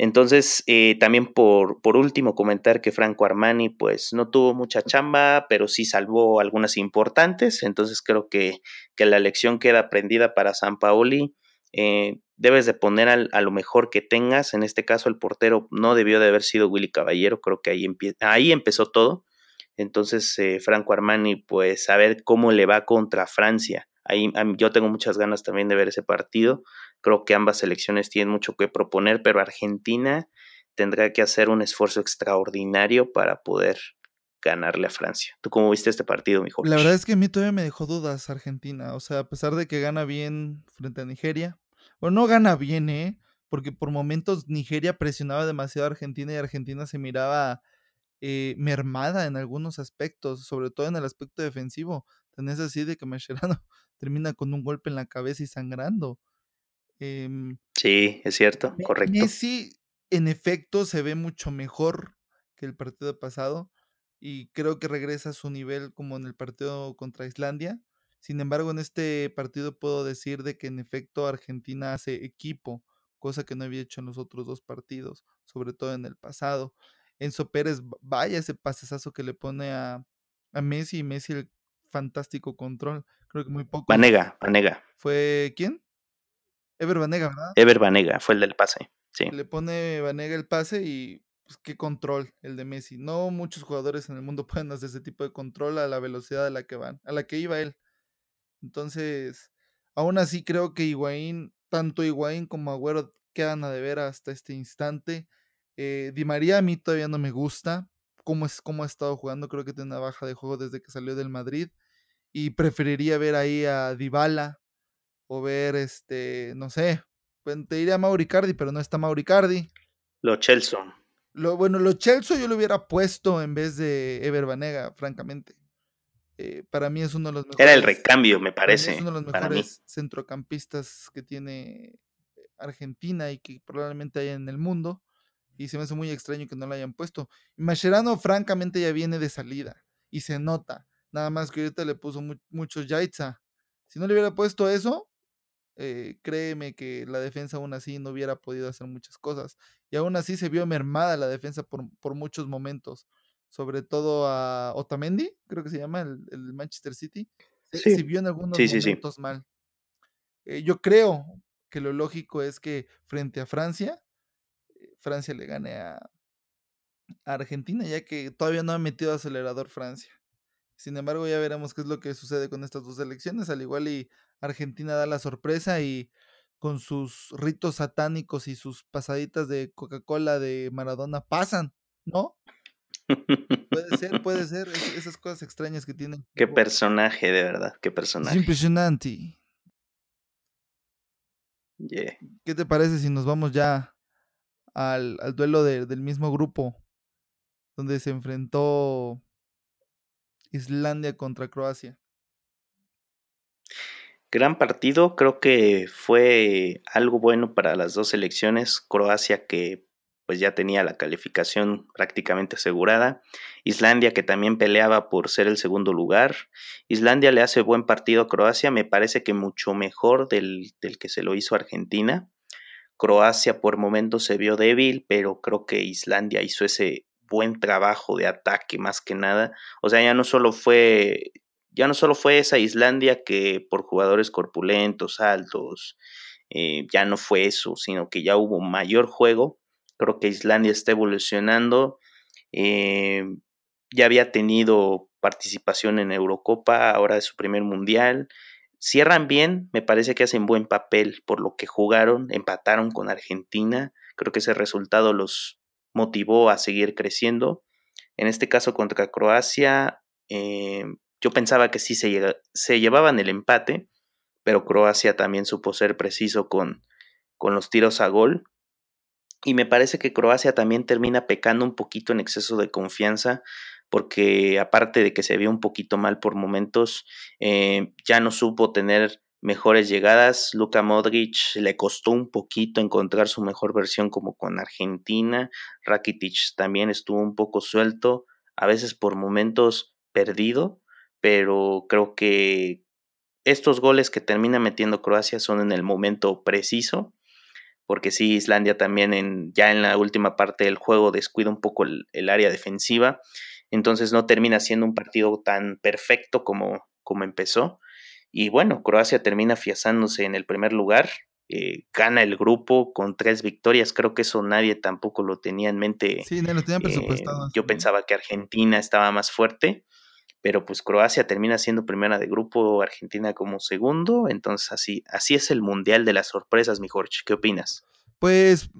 Entonces, eh, también por, por, último, comentar que Franco Armani, pues no tuvo mucha chamba, pero sí salvó algunas importantes. Entonces, creo que, que la lección queda aprendida para San Paoli. Eh, debes de poner a lo mejor que tengas. En este caso, el portero no debió de haber sido Willy Caballero. Creo que ahí, ahí empezó todo. Entonces, eh, Franco Armani, pues a ver cómo le va contra Francia. Ahí, yo tengo muchas ganas también de ver ese partido. Creo que ambas selecciones tienen mucho que proponer, pero Argentina tendrá que hacer un esfuerzo extraordinario para poder ganarle a Francia. ¿Tú cómo viste este partido, mijo? La verdad es que a mí todavía me dejó dudas Argentina. O sea, a pesar de que gana bien frente a Nigeria. Bueno, no gana bien, ¿eh? Porque por momentos Nigeria presionaba demasiado a Argentina y Argentina se miraba eh, mermada en algunos aspectos, sobre todo en el aspecto defensivo. Tan es así de que Mascherano termina con un golpe en la cabeza y sangrando. Em, sí, es cierto, correcto. Messi, en efecto, se ve mucho mejor que el partido pasado y creo que regresa a su nivel como en el partido contra Islandia. Sin embargo, en este partido puedo decir de que en efecto Argentina hace equipo, cosa que no había hecho en los otros dos partidos, sobre todo en el pasado. Enzo Pérez, vaya ese pasesazo que le pone a, a Messi y Messi el fantástico control. Creo que muy poco. Vanega, Vanega. ¿Fue quién? Ever Vanega, ¿verdad? Ever Vanega fue el del pase, sí. Le pone Vanega el pase y pues qué control el de Messi. No muchos jugadores en el mundo pueden hacer ese tipo de control a la velocidad a la que van, a la que iba él. Entonces, aún así creo que Higuaín, tanto Higuaín como Agüero quedan a deber hasta este instante. Eh, Di María a mí todavía no me gusta cómo, es, cómo ha estado jugando. Creo que tiene una baja de juego desde que salió del Madrid. Y preferiría ver ahí a Dybala o ver, este, no sé, te diría a Mauricardi, pero no está Mauricardi. Lo Chelsea. Lo, bueno, lo Chelsea yo lo hubiera puesto en vez de Ever Banega, francamente. Eh, para mí es uno de los mejores. Era el recambio, me parece. Es uno de los mejores centrocampistas que tiene Argentina y que probablemente haya en el mundo. Y se me hace muy extraño que no lo hayan puesto. Mascherano, francamente, ya viene de salida. Y se nota. Nada más que ahorita le puso mucho Yaitza. Si no le hubiera puesto eso, eh, créeme que la defensa aún así no hubiera podido hacer muchas cosas. Y aún así se vio mermada la defensa por, por muchos momentos sobre todo a Otamendi, creo que se llama el, Manchester City, se, vio en algunos momentos mal. Eh, yo creo que lo lógico es que frente a Francia, Francia le gane a, Argentina, ya que todavía no ha metido acelerador Francia. Sin embargo, ya veremos qué es lo que sucede con estas dos elecciones. Al igual y Argentina da la sorpresa y con sus ritos satánicos y sus pasaditas de Coca-Cola de Maradona pasan, ¿no? Puede ser, puede ser. esas cosas extrañas que tienen. Qué personaje, de verdad. Qué personaje. Es impresionante. ¿Qué te parece si nos vamos ya al, duelo del mismo grupo? Donde se enfrentó Islandia contra Croacia. Gran partido, creo que fue algo bueno para las dos selecciones. Croacia que pues ya tenía la calificación prácticamente asegurada. Islandia que también peleaba por ser el segundo lugar. Islandia le hace buen partido a Croacia, me parece que mucho mejor del, del que se lo hizo Argentina. Croacia por momentos se vio débil, pero creo que Islandia hizo ese buen trabajo de ataque más que nada. O sea, ya no solo fue ya no solo fue esa Islandia que por jugadores corpulentos, altos, eh, ya no fue eso, sino que ya hubo mayor juego Creo que Islandia está evolucionando. Eh, ya había tenido participación en Eurocopa, ahora es su primer mundial. Cierran bien, me parece que hacen buen papel por lo que jugaron, empataron con Argentina. Creo que ese resultado los motivó a seguir creciendo. En este caso contra Croacia, eh, yo pensaba que sí se, llevaban el empate, pero Croacia también supo ser preciso con los tiros a gol. Y me parece que Croacia también termina pecando un poquito en exceso de confianza, porque aparte de que se vio un poquito mal por momentos, eh, ya no supo tener mejores llegadas. Luka Modric le costó un poquito encontrar su mejor versión como con Argentina. Rakitic también estuvo un poco suelto, a veces por momentos perdido, pero creo que estos goles que termina metiendo Croacia son en el momento preciso porque sí, Islandia también en, ya en la última parte del juego descuida un poco el, área defensiva, entonces no termina siendo un partido tan perfecto como, como empezó. Y bueno, Croacia termina afiazándose en el primer lugar, eh, gana el grupo con tres victorias, creo que eso nadie tampoco lo tenía en mente. Sí, no lo tenían eh, presupuestado. yo pensaba que Argentina estaba más fuerte, pero pues Croacia termina siendo primera de grupo, Argentina como segundo, entonces así, así es el Mundial de las Sorpresas, mi Jorge, ¿qué opinas? Pues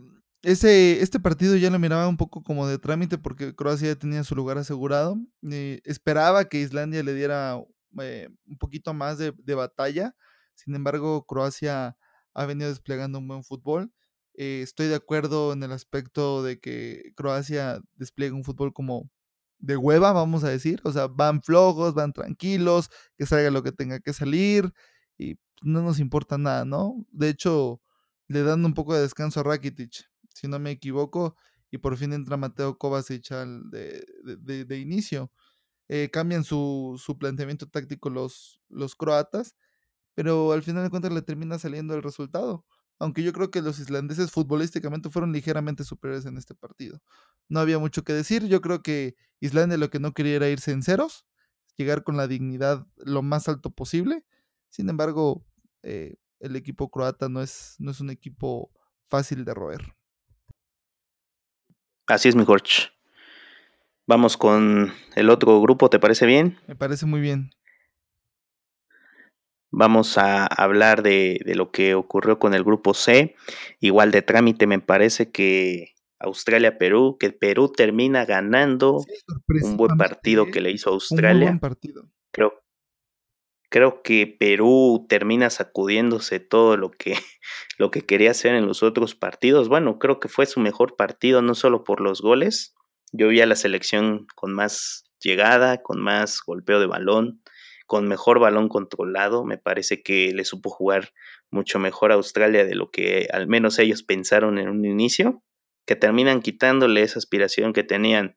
ese, este partido ya lo miraba un poco como de trámite porque Croacia ya tenía su lugar asegurado, eh, esperaba que Islandia le diera eh, un poquito más de, batalla, sin embargo Croacia ha venido desplegando un buen fútbol. Eh, estoy de acuerdo en el aspecto de que Croacia despliega un fútbol como de hueva, vamos a decir. O sea, van flojos, van tranquilos, que salga lo que tenga que salir y no nos importa nada, ¿no? De hecho, le dan un poco de descanso a Rakitic, si no me equivoco, y por fin entra Mateo Kovacic al de, de, inicio. Eh, cambian su, su, planteamiento táctico los, los croatas, pero al final de cuentas le termina saliendo el resultado. Aunque yo creo que los islandeses futbolísticamente fueron ligeramente superiores en este partido. No había mucho que decir. Yo creo que Islandia lo que no quería era irse en ceros, llegar con la dignidad lo más alto posible. Sin embargo, eh, el equipo croata no es, no es un equipo fácil de roer. Así es, mi Jorge. Vamos con el otro grupo, ¿te parece bien? Me parece muy bien. Vamos a hablar de, de, lo que ocurrió con el grupo C. Igual de trámite me parece que Australia-Perú, que Perú termina ganando un buen partido que le hizo Australia. Un buen partido. Creo, creo que Perú termina sacudiéndose todo lo que, lo que quería hacer en los otros partidos. Bueno, creo que fue su mejor partido, no solo por los goles. Yo vi a la selección con más llegada, con más golpeo de balón, con mejor balón controlado. Me parece que le supo jugar mucho mejor a Australia de lo que al menos ellos pensaron en un inicio, que terminan quitándole esa aspiración que tenían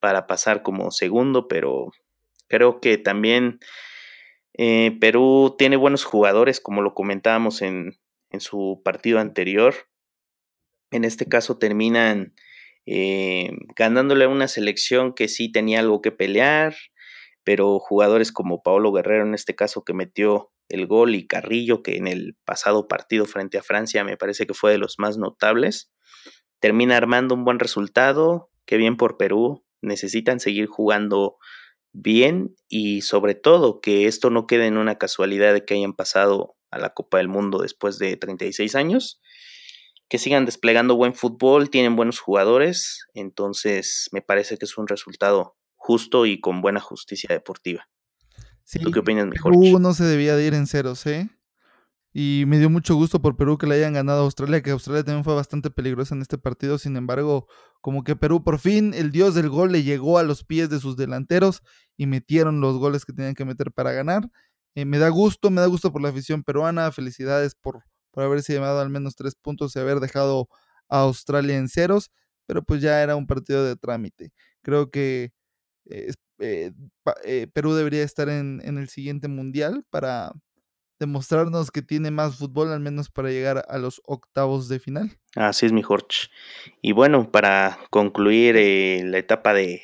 para pasar como segundo, pero creo que también eh, Perú tiene buenos jugadores, como lo comentábamos en, en, su partido anterior. En este caso terminan eh, ganándole a una selección que sí tenía algo que pelear, pero jugadores como Paolo Guerrero en este caso que metió el gol y Carrillo que en el pasado partido frente a Francia me parece que fue de los más notables, termina armando un buen resultado, qué bien por Perú, necesitan seguir jugando bien y sobre todo que esto no quede en una casualidad de que hayan pasado a la Copa del Mundo después de 36 años, que sigan desplegando buen fútbol, tienen buenos jugadores, entonces me parece que es un resultado justo y con buena justicia deportiva. ¿Tú qué opinas, mejor? Perú no se debía de ir en ceros, ¿eh? Y me dio mucho gusto por Perú que le hayan ganado a Australia, que Australia también fue bastante peligrosa en este partido. Sin embargo, como que Perú por fin, el dios del gol le llegó a los pies de sus delanteros y metieron los goles que tenían que meter para ganar. Eh, me da gusto, me da gusto por la afición peruana. Felicidades por, por haberse llevado al menos tres puntos y haber dejado a Australia en ceros. Pero pues ya era un partido de trámite. Creo que eh, eh, Perú debería estar en, en el siguiente mundial para demostrarnos que tiene más fútbol, al menos para llegar a los octavos de final. Así es, mi Jorge. Y bueno, para concluir eh, la etapa de,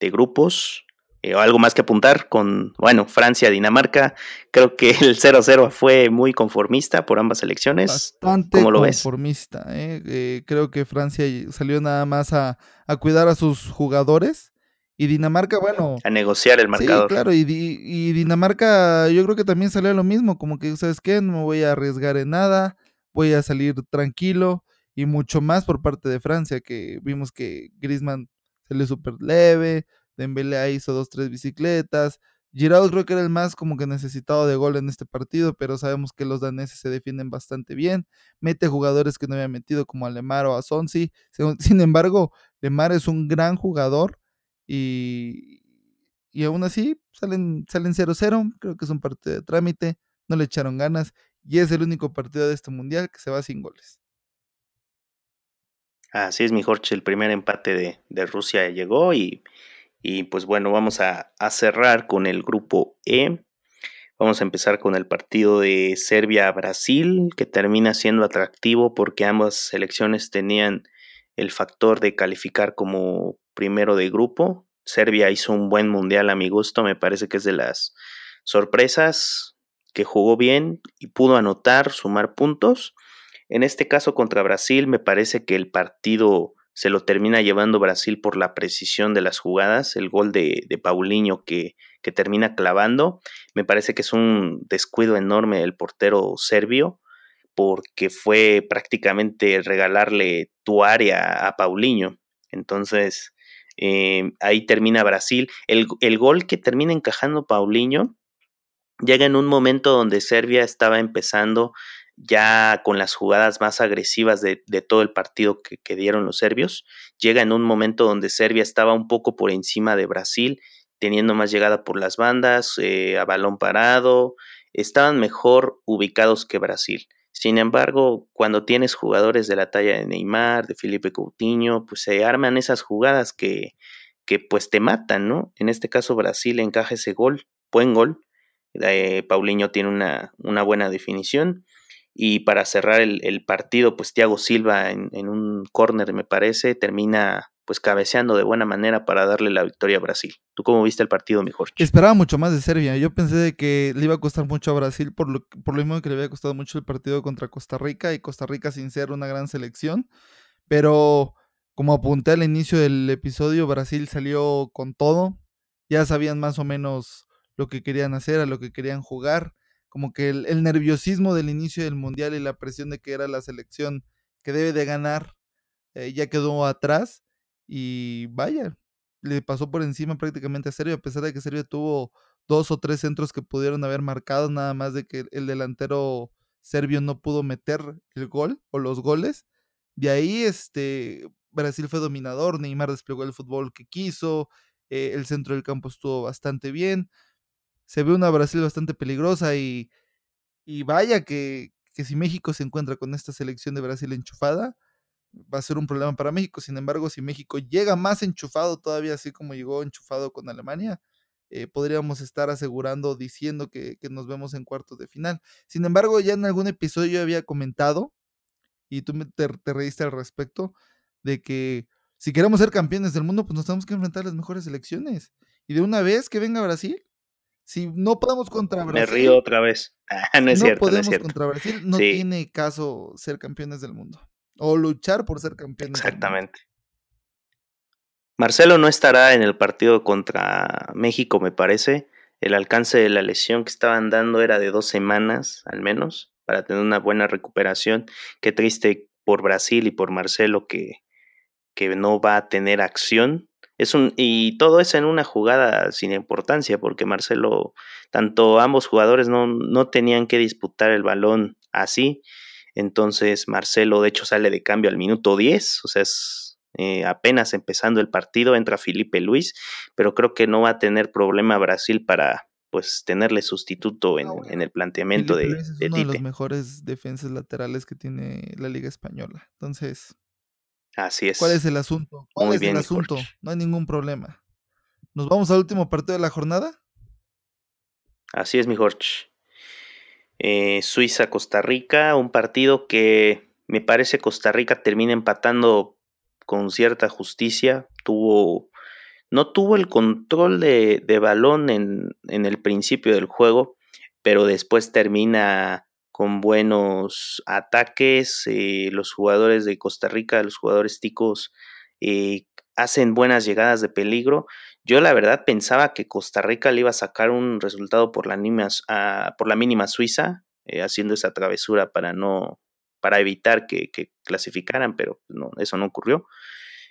de grupos, eh, algo más que apuntar con, bueno, Francia, Dinamarca, creo que el 0-0 fue muy conformista por ambas elecciones. Bastante ¿Cómo lo conformista, eh? eh, creo que Francia salió nada más a, a cuidar a sus jugadores y Dinamarca, bueno. A negociar el marcador. Sí, claro, y, y, Dinamarca yo creo que también salió lo mismo, como que, ¿sabes qué? No me voy a arriesgar en nada, voy a salir tranquilo y mucho más por parte de Francia, que vimos que Griezmann salió súper leve, Dembélé hizo dos, tres bicicletas, Giroud creo que era el más como que necesitado de gol en este partido, pero sabemos que los daneses se defienden bastante bien. Mete jugadores que no había metido como a Lemar o a Sonsi. Sin embargo, Lemar es un gran jugador y, y aún así salen 0-0. creo que es un partido de trámite. No le echaron ganas. Y es el único partido de este mundial que se va sin goles. Así es, mi Jorge. El primer empate de, de Rusia llegó. Y, y, pues bueno, vamos a, a cerrar con el grupo E. Vamos a empezar con el partido de Serbia-Brasil, que termina siendo atractivo porque ambas selecciones tenían el factor de calificar como primero de grupo. Serbia hizo un buen mundial a mi gusto, me parece que es de las sorpresas, que jugó bien y pudo anotar, sumar puntos. En este caso contra Brasil me parece que el partido se lo termina llevando Brasil por la precisión de las jugadas, el gol de, de Paulinho que, que termina clavando, me parece que es un descuido enorme del portero serbio porque fue prácticamente regalarle tu área a Paulinho. Entonces, eh, ahí termina Brasil. El, gol que termina encajando Paulinho llega en un momento donde Serbia estaba empezando ya con las jugadas más agresivas de, todo el partido que, dieron los serbios. Llega en un momento donde Serbia estaba un poco por encima de Brasil, teniendo más llegada por las bandas, eh, a balón parado, estaban mejor ubicados que Brasil. Sin embargo, cuando tienes jugadores de la talla de Neymar, de Felipe Coutinho, pues se arman esas jugadas que, que pues te matan, ¿no? En este caso Brasil encaja ese gol, buen gol. Eh, Paulinho tiene una, una buena definición y para cerrar el, partido, pues Thiago Silva en, un córner, me parece, termina pues cabeceando de buena manera para darle la victoria a Brasil. ¿Tú cómo viste el partido, mejor? Esperaba mucho más de Serbia. Yo pensé de que le iba a costar mucho a Brasil por lo, por lo mismo que le había costado mucho el partido contra Costa Rica y Costa Rica sin ser una gran selección. Pero como apunté al inicio del episodio, Brasil salió con todo. Ya sabían más o menos lo que querían hacer, a lo que querían jugar como que el, nerviosismo del inicio del mundial y la presión de que era la selección que debe de ganar eh, ya quedó atrás y vaya, le pasó por encima prácticamente a Serbia, a pesar de que Serbia tuvo dos o tres centros que pudieron haber marcado, nada más de que el delantero serbio no pudo meter el gol o los goles. De ahí, este, Brasil fue dominador, Neymar desplegó el fútbol que quiso, eh, el centro del campo estuvo bastante bien se ve una Brasil bastante peligrosa y, y vaya que, que, si México se encuentra con esta selección de Brasil enchufada, va a ser un problema para México. Sin embargo, si México llega más enchufado todavía, así como llegó enchufado con Alemania, eh, podríamos estar asegurando, diciendo que, que, nos vemos en cuartos de final. Sin embargo, ya en algún episodio yo había comentado, y tú te, te reíste al respecto, de que si queremos ser campeones del mundo, pues nos tenemos que enfrentar a las mejores selecciones. Y de una vez que venga Brasil, si no podemos contra Brasil. Me río otra vez. Ah, no es cierto. Podemos no contra Brasil. No tiene caso ser campeones del mundo. O luchar por ser campeones. Exactamente. Marcelo no estará en el partido contra México, me parece. El alcance de la lesión que estaban dando era de dos semanas, al menos, para tener una buena recuperación. Qué triste por Brasil y por Marcelo que, que no va a tener acción es un, y todo eso en una jugada sin importancia, porque Marcelo, tanto ambos jugadores no, no tenían que disputar el balón así. Entonces Marcelo de hecho sale de cambio al minuto 10, o sea, es eh, apenas empezando el partido, entra Felipe Luis, pero creo que no va a tener problema Brasil para pues tenerle sustituto en, en el planteamiento de, es uno de los mejores defensas laterales que tiene la Liga Española. Entonces, Así es. ¿Cuál es el asunto? ¿Cuál es el asunto? No hay ningún problema. ¿Nos vamos al último partido de la jornada? Así es, mi Jorge. Eh, Suiza-Costa Rica, un partido que me parece Costa Rica termina empatando con cierta justicia. Tuvo, no tuvo el control de, de balón en, en, el principio del juego, pero después termina con buenos ataques. Eh, los jugadores de Costa Rica, los jugadores ticos, eh, hacen buenas llegadas de peligro. Yo la verdad pensaba que Costa Rica le iba a sacar un resultado por la, ah, por la mínima Suiza, eh, haciendo esa travesura para no para evitar que, que, clasificaran, pero no, eso no ocurrió.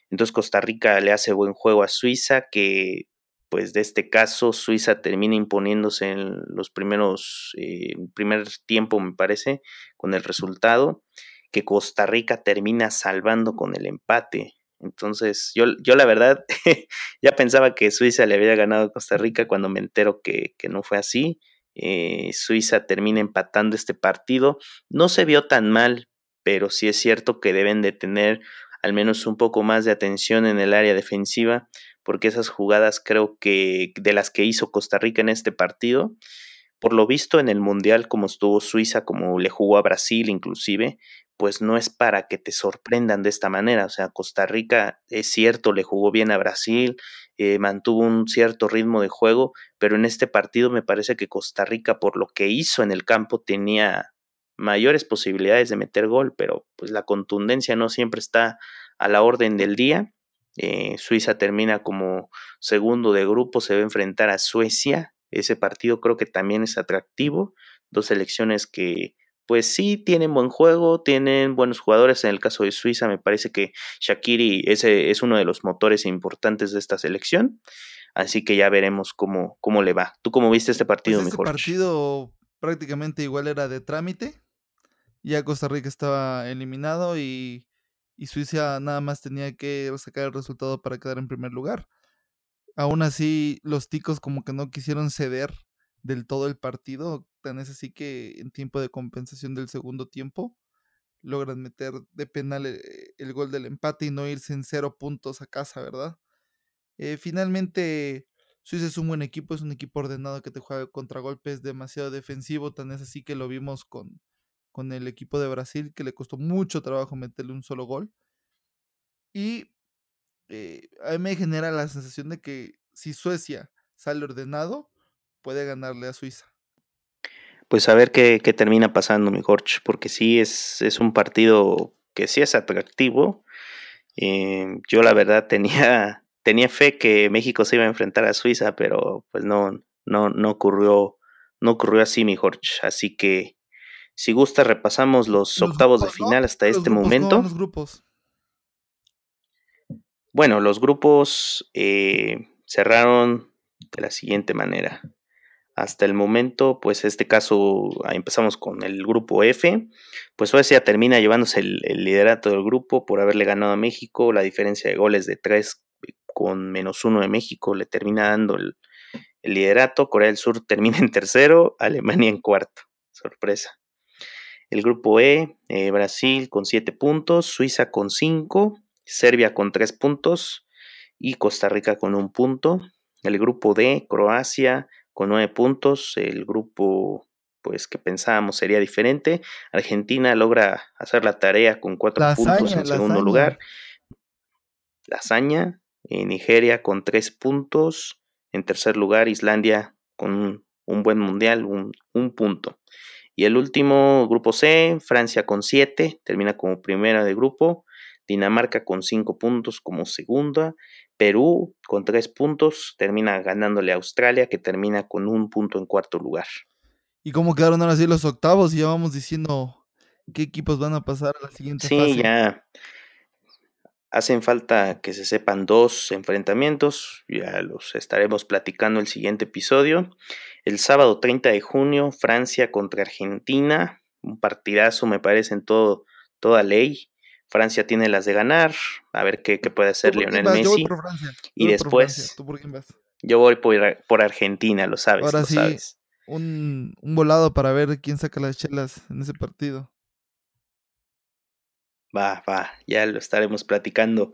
Entonces Costa Rica le hace buen juego a Suiza, que pues de este caso Suiza termina imponiéndose en los primeros, eh, primer tiempo me parece, con el resultado, que Costa Rica termina salvando con el empate. Entonces, yo, yo la verdad ya pensaba que Suiza le había ganado a Costa Rica cuando me entero que, que no fue así. Eh, Suiza termina empatando este partido. No se vio tan mal, pero sí es cierto que deben de tener al menos un poco más de atención en el área defensiva, porque esas jugadas creo que de las que hizo Costa Rica en este partido, por lo visto en el Mundial como estuvo Suiza, como le jugó a Brasil inclusive, pues no es para que te sorprendan de esta manera. O sea, Costa Rica es cierto, le jugó bien a Brasil, eh, mantuvo un cierto ritmo de juego, pero en este partido me parece que Costa Rica, por lo que hizo en el campo, tenía mayores posibilidades de meter gol, pero pues la contundencia no siempre está a la orden del día eh, Suiza termina como segundo de grupo, se va a enfrentar a Suecia. Ese partido creo que también es atractivo. Dos selecciones que pues sí tienen buen juego, tienen buenos jugadores. En el caso de Suiza me parece que Shakiri ese es uno de los motores importantes de esta selección. Así que ya veremos cómo, cómo le va. ¿Tú cómo viste este partido pues este partido prácticamente igual era de trámite. Ya Costa Rica estaba eliminado y, y Suiza nada más tenía que sacar el resultado para quedar en primer lugar. Aún así, los ticos como que no quisieron ceder del todo el partido. Tan es así que en tiempo de compensación del segundo tiempo logran meter de penal eh, el, gol del empate y no irse en cero puntos a casa, ¿verdad? Eh, finalmente, Suiza es un buen equipo, es un equipo ordenado que te juega contra golpes demasiado defensivo, tan es así que lo vimos con, con el equipo de Brasil, que le costó mucho trabajo meterle un solo gol. Y eh, a mí me genera la sensación de que si Suecia sale ordenado, puede ganarle a Suiza. Pues a ver qué, termina pasando, mi Jorge, porque sí es, es, un partido que sí es atractivo. Eh, yo la verdad tenía, tenía fe que México se iba a enfrentar a Suiza, pero pues no, no, no ocurrió, no ocurrió así, mi Jorge. Así que si gusta, repasamos los, octavos de final hasta este momento. Los grupos? Bueno, los grupos eh, cerraron de la siguiente manera. Hasta el momento, pues este caso, empezamos con el grupo F, pues Suecia termina llevándose el, liderato del grupo por haberle ganado a México, la diferencia de goles de 3 con menos 1 de México le termina dando el, liderato, Corea del Sur termina en tercero, Alemania en cuarto, sorpresa. El grupo E, eh, Brasil con 7 puntos, Suiza con 5, Serbia con tres puntos y Costa Rica con un punto. El grupo D, Croacia con nueve puntos. El grupo pues que pensábamos sería diferente. Argentina logra hacer la tarea con cuatro puntos en segundo lugar. Lasaña, eh, Nigeria con tres puntos. En tercer lugar, Islandia con un, buen mundial, un, un, punto. Y el último, grupo C, Francia con siete, termina como primera de grupo. Dinamarca con 5 puntos como segunda, Perú con 3 puntos, termina ganándole a Australia, que termina con un punto en cuarto lugar. ¿Y cómo quedaron ahora sí los octavos? Y ya vamos diciendo qué equipos van a pasar a la siguiente fase. Sí, ya hacen falta que se sepan dos enfrentamientos, ya los estaremos platicando el siguiente episodio. El sábado 30 de junio, Francia contra Argentina, un partidazo me parece en todo, toda ley. Francia tiene las de ganar, a ver qué, puede hacer Lionel Messi. Y después, yo voy por, Argentina, lo sabes. Ahora sí, Un, un volado para ver quién saca las chelas en ese partido. Va, va, ya lo estaremos platicando.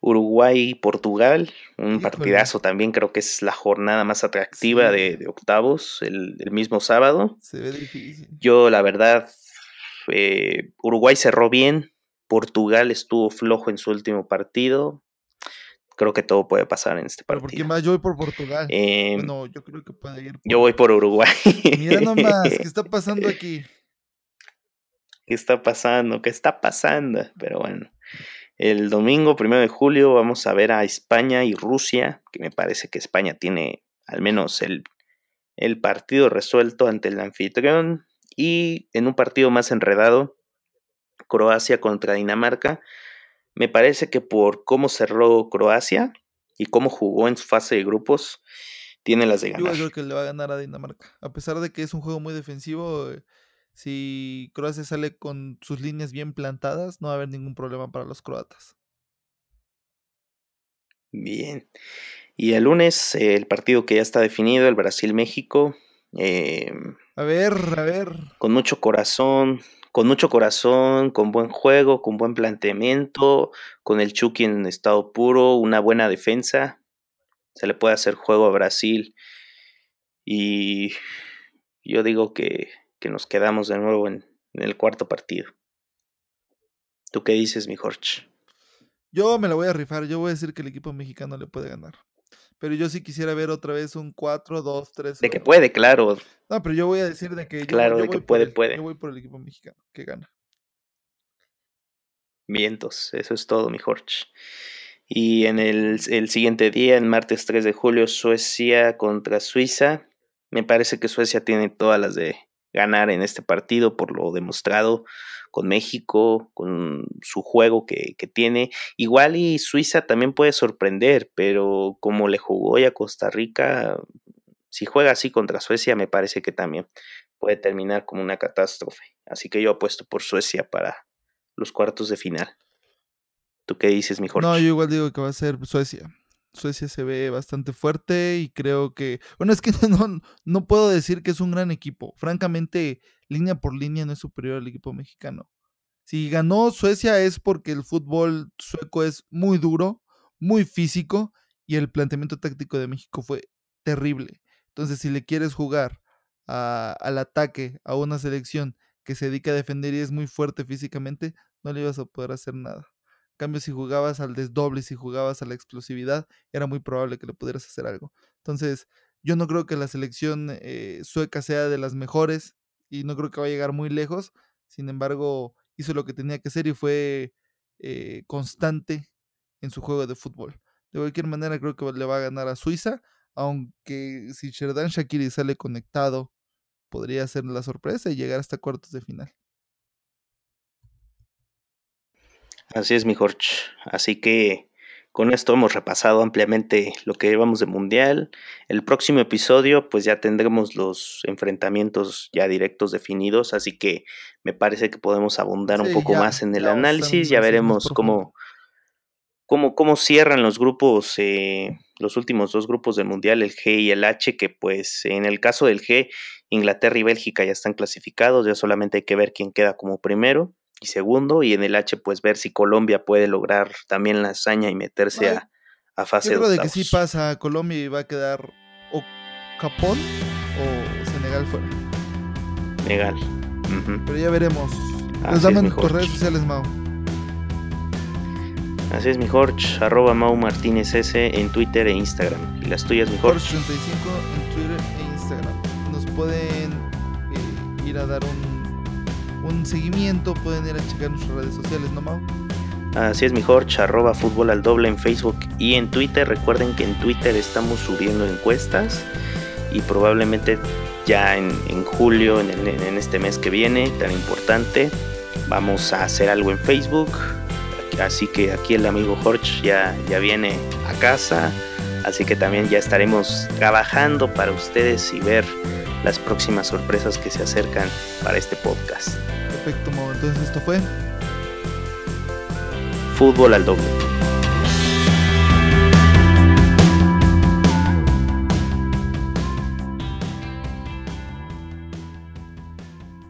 Uruguay-Portugal, un partidazo también, creo que es la jornada más atractiva de, octavos, el, mismo sábado. Se ve difícil. Yo, la verdad, eh, Uruguay cerró bien, Portugal estuvo flojo en su último partido. Creo que todo puede pasar en este partido. ¿Por qué más? Yo voy por Portugal. Eh, bueno, yo creo que puede ir. Yo voy por Uruguay. Mira nomás, ¿qué está pasando aquí? ¿Qué está pasando? ¿Qué está pasando? Pero bueno. El domingo, primero de julio, vamos a ver a España y Rusia, que me parece que España tiene al menos el, el partido resuelto ante el anfitrión. Y en un partido más enredado, Croacia contra Dinamarca. Me parece que por cómo cerró Croacia y cómo jugó en su fase de grupos, tiene las de ganar. Yo creo que le va a ganar a Dinamarca. A pesar de que es un juego muy defensivo, eh, si Croacia sale con sus líneas bien plantadas, no va a haber ningún problema para los croatas. Bien. Y el lunes, el partido que ya está definido, el Brasil-México. Em, a ver, a ver. Con mucho corazón, con mucho corazón, con buen juego, con buen planteamiento, con el Chucky en estado puro, una buena defensa. Se le puede hacer juego a Brasil. Y yo digo que, nos quedamos de nuevo en, el cuarto partido. ¿Tú qué dices, mi Jorge? Yo me la voy a rifar. Yo voy a decir que el equipo mexicano le puede ganar. Pero yo sí quisiera ver otra vez un 4, 2, 3. De que puede, claro. No, pero yo voy a decir de que. Claro, de que puede, puede. Yo voy por el equipo mexicano, que gana. Vientos, eso es todo, mi Jorge. Y en el, el, siguiente día, el martes 3 de julio, Suecia contra Suiza. Me parece que Suecia tiene todas las de ganar en este partido por lo demostrado con México, con su juego que, tiene. Igual y Suiza también puede sorprender, pero como le jugó hoy a Costa Rica, si juega así contra Suecia, me parece que también puede terminar como una catástrofe. Así que yo apuesto por Suecia para los cuartos de final. ¿Tú qué dices, mi Jorge? No, yo igual digo que va a ser Suecia. Suecia se ve bastante fuerte y creo que, bueno, es que no, no puedo decir que es un gran equipo. Francamente, línea por línea no es superior al equipo mexicano. Si ganó Suecia es porque el fútbol sueco es muy duro, muy físico y el planteamiento táctico de México fue terrible. Entonces, si le quieres jugar al ataque a una selección que se dedica a defender y es muy fuerte físicamente, no le ibas a poder hacer nada. Cambio, si jugabas al desdoble, si jugabas a la explosividad, era muy probable que le pudieras hacer algo. Entonces, yo no creo que la selección eh, sueca sea de las mejores y no creo que va a llegar muy lejos. Sin embargo, hizo lo que tenía que hacer y fue eh, constante en su juego de fútbol. De cualquier manera, creo que le va a ganar a Suiza, aunque si Sherdan Shakiri sale conectado, podría ser la sorpresa y llegar hasta cuartos de final. Así es, mi Jorge. Así que con esto hemos repasado ampliamente lo que llevamos de Mundial. El próximo episodio, pues ya tendremos los enfrentamientos ya directos definidos, así que me parece que podemos abundar un poco más en el análisis. Ya veremos cómo, cómo, cómo, cierran los grupos, eh, los últimos dos grupos del Mundial, el G y el H, que pues en el caso del G, Inglaterra y Bélgica ya están clasificados, ya solamente hay que ver quién queda como primero y segundo, y en el H, pues ver si Colombia puede lograr también la hazaña y meterse a, a, fase yo creo de que sí pasa Colombia y va a quedar o Japón o Senegal fuera. Senegal. Pero ya veremos. Pues dame en tus redes sociales, Mau. Así es, mi Jorge, arroba Mau Martínez S en Twitter e Instagram. Y las tuyas, mi Jorge. 35 en Twitter e Instagram. Nos pueden eh, ir a dar un un seguimiento, pueden ir a checar nuestras redes sociales, ¿no, Mau? Así es, mi Jorge, arroba fútbol en Facebook y en Twitter. Recuerden que en Twitter estamos subiendo encuestas y probablemente ya en, julio, en, en, este mes que viene, tan importante, vamos a hacer algo en Facebook. Así que aquí el amigo Jorge ya, ya viene a casa. Así que también ya estaremos trabajando para ustedes y ver las próximas sorpresas que se acercan para este podcast. Perfecto, Entonces esto fue Fútbol al doble.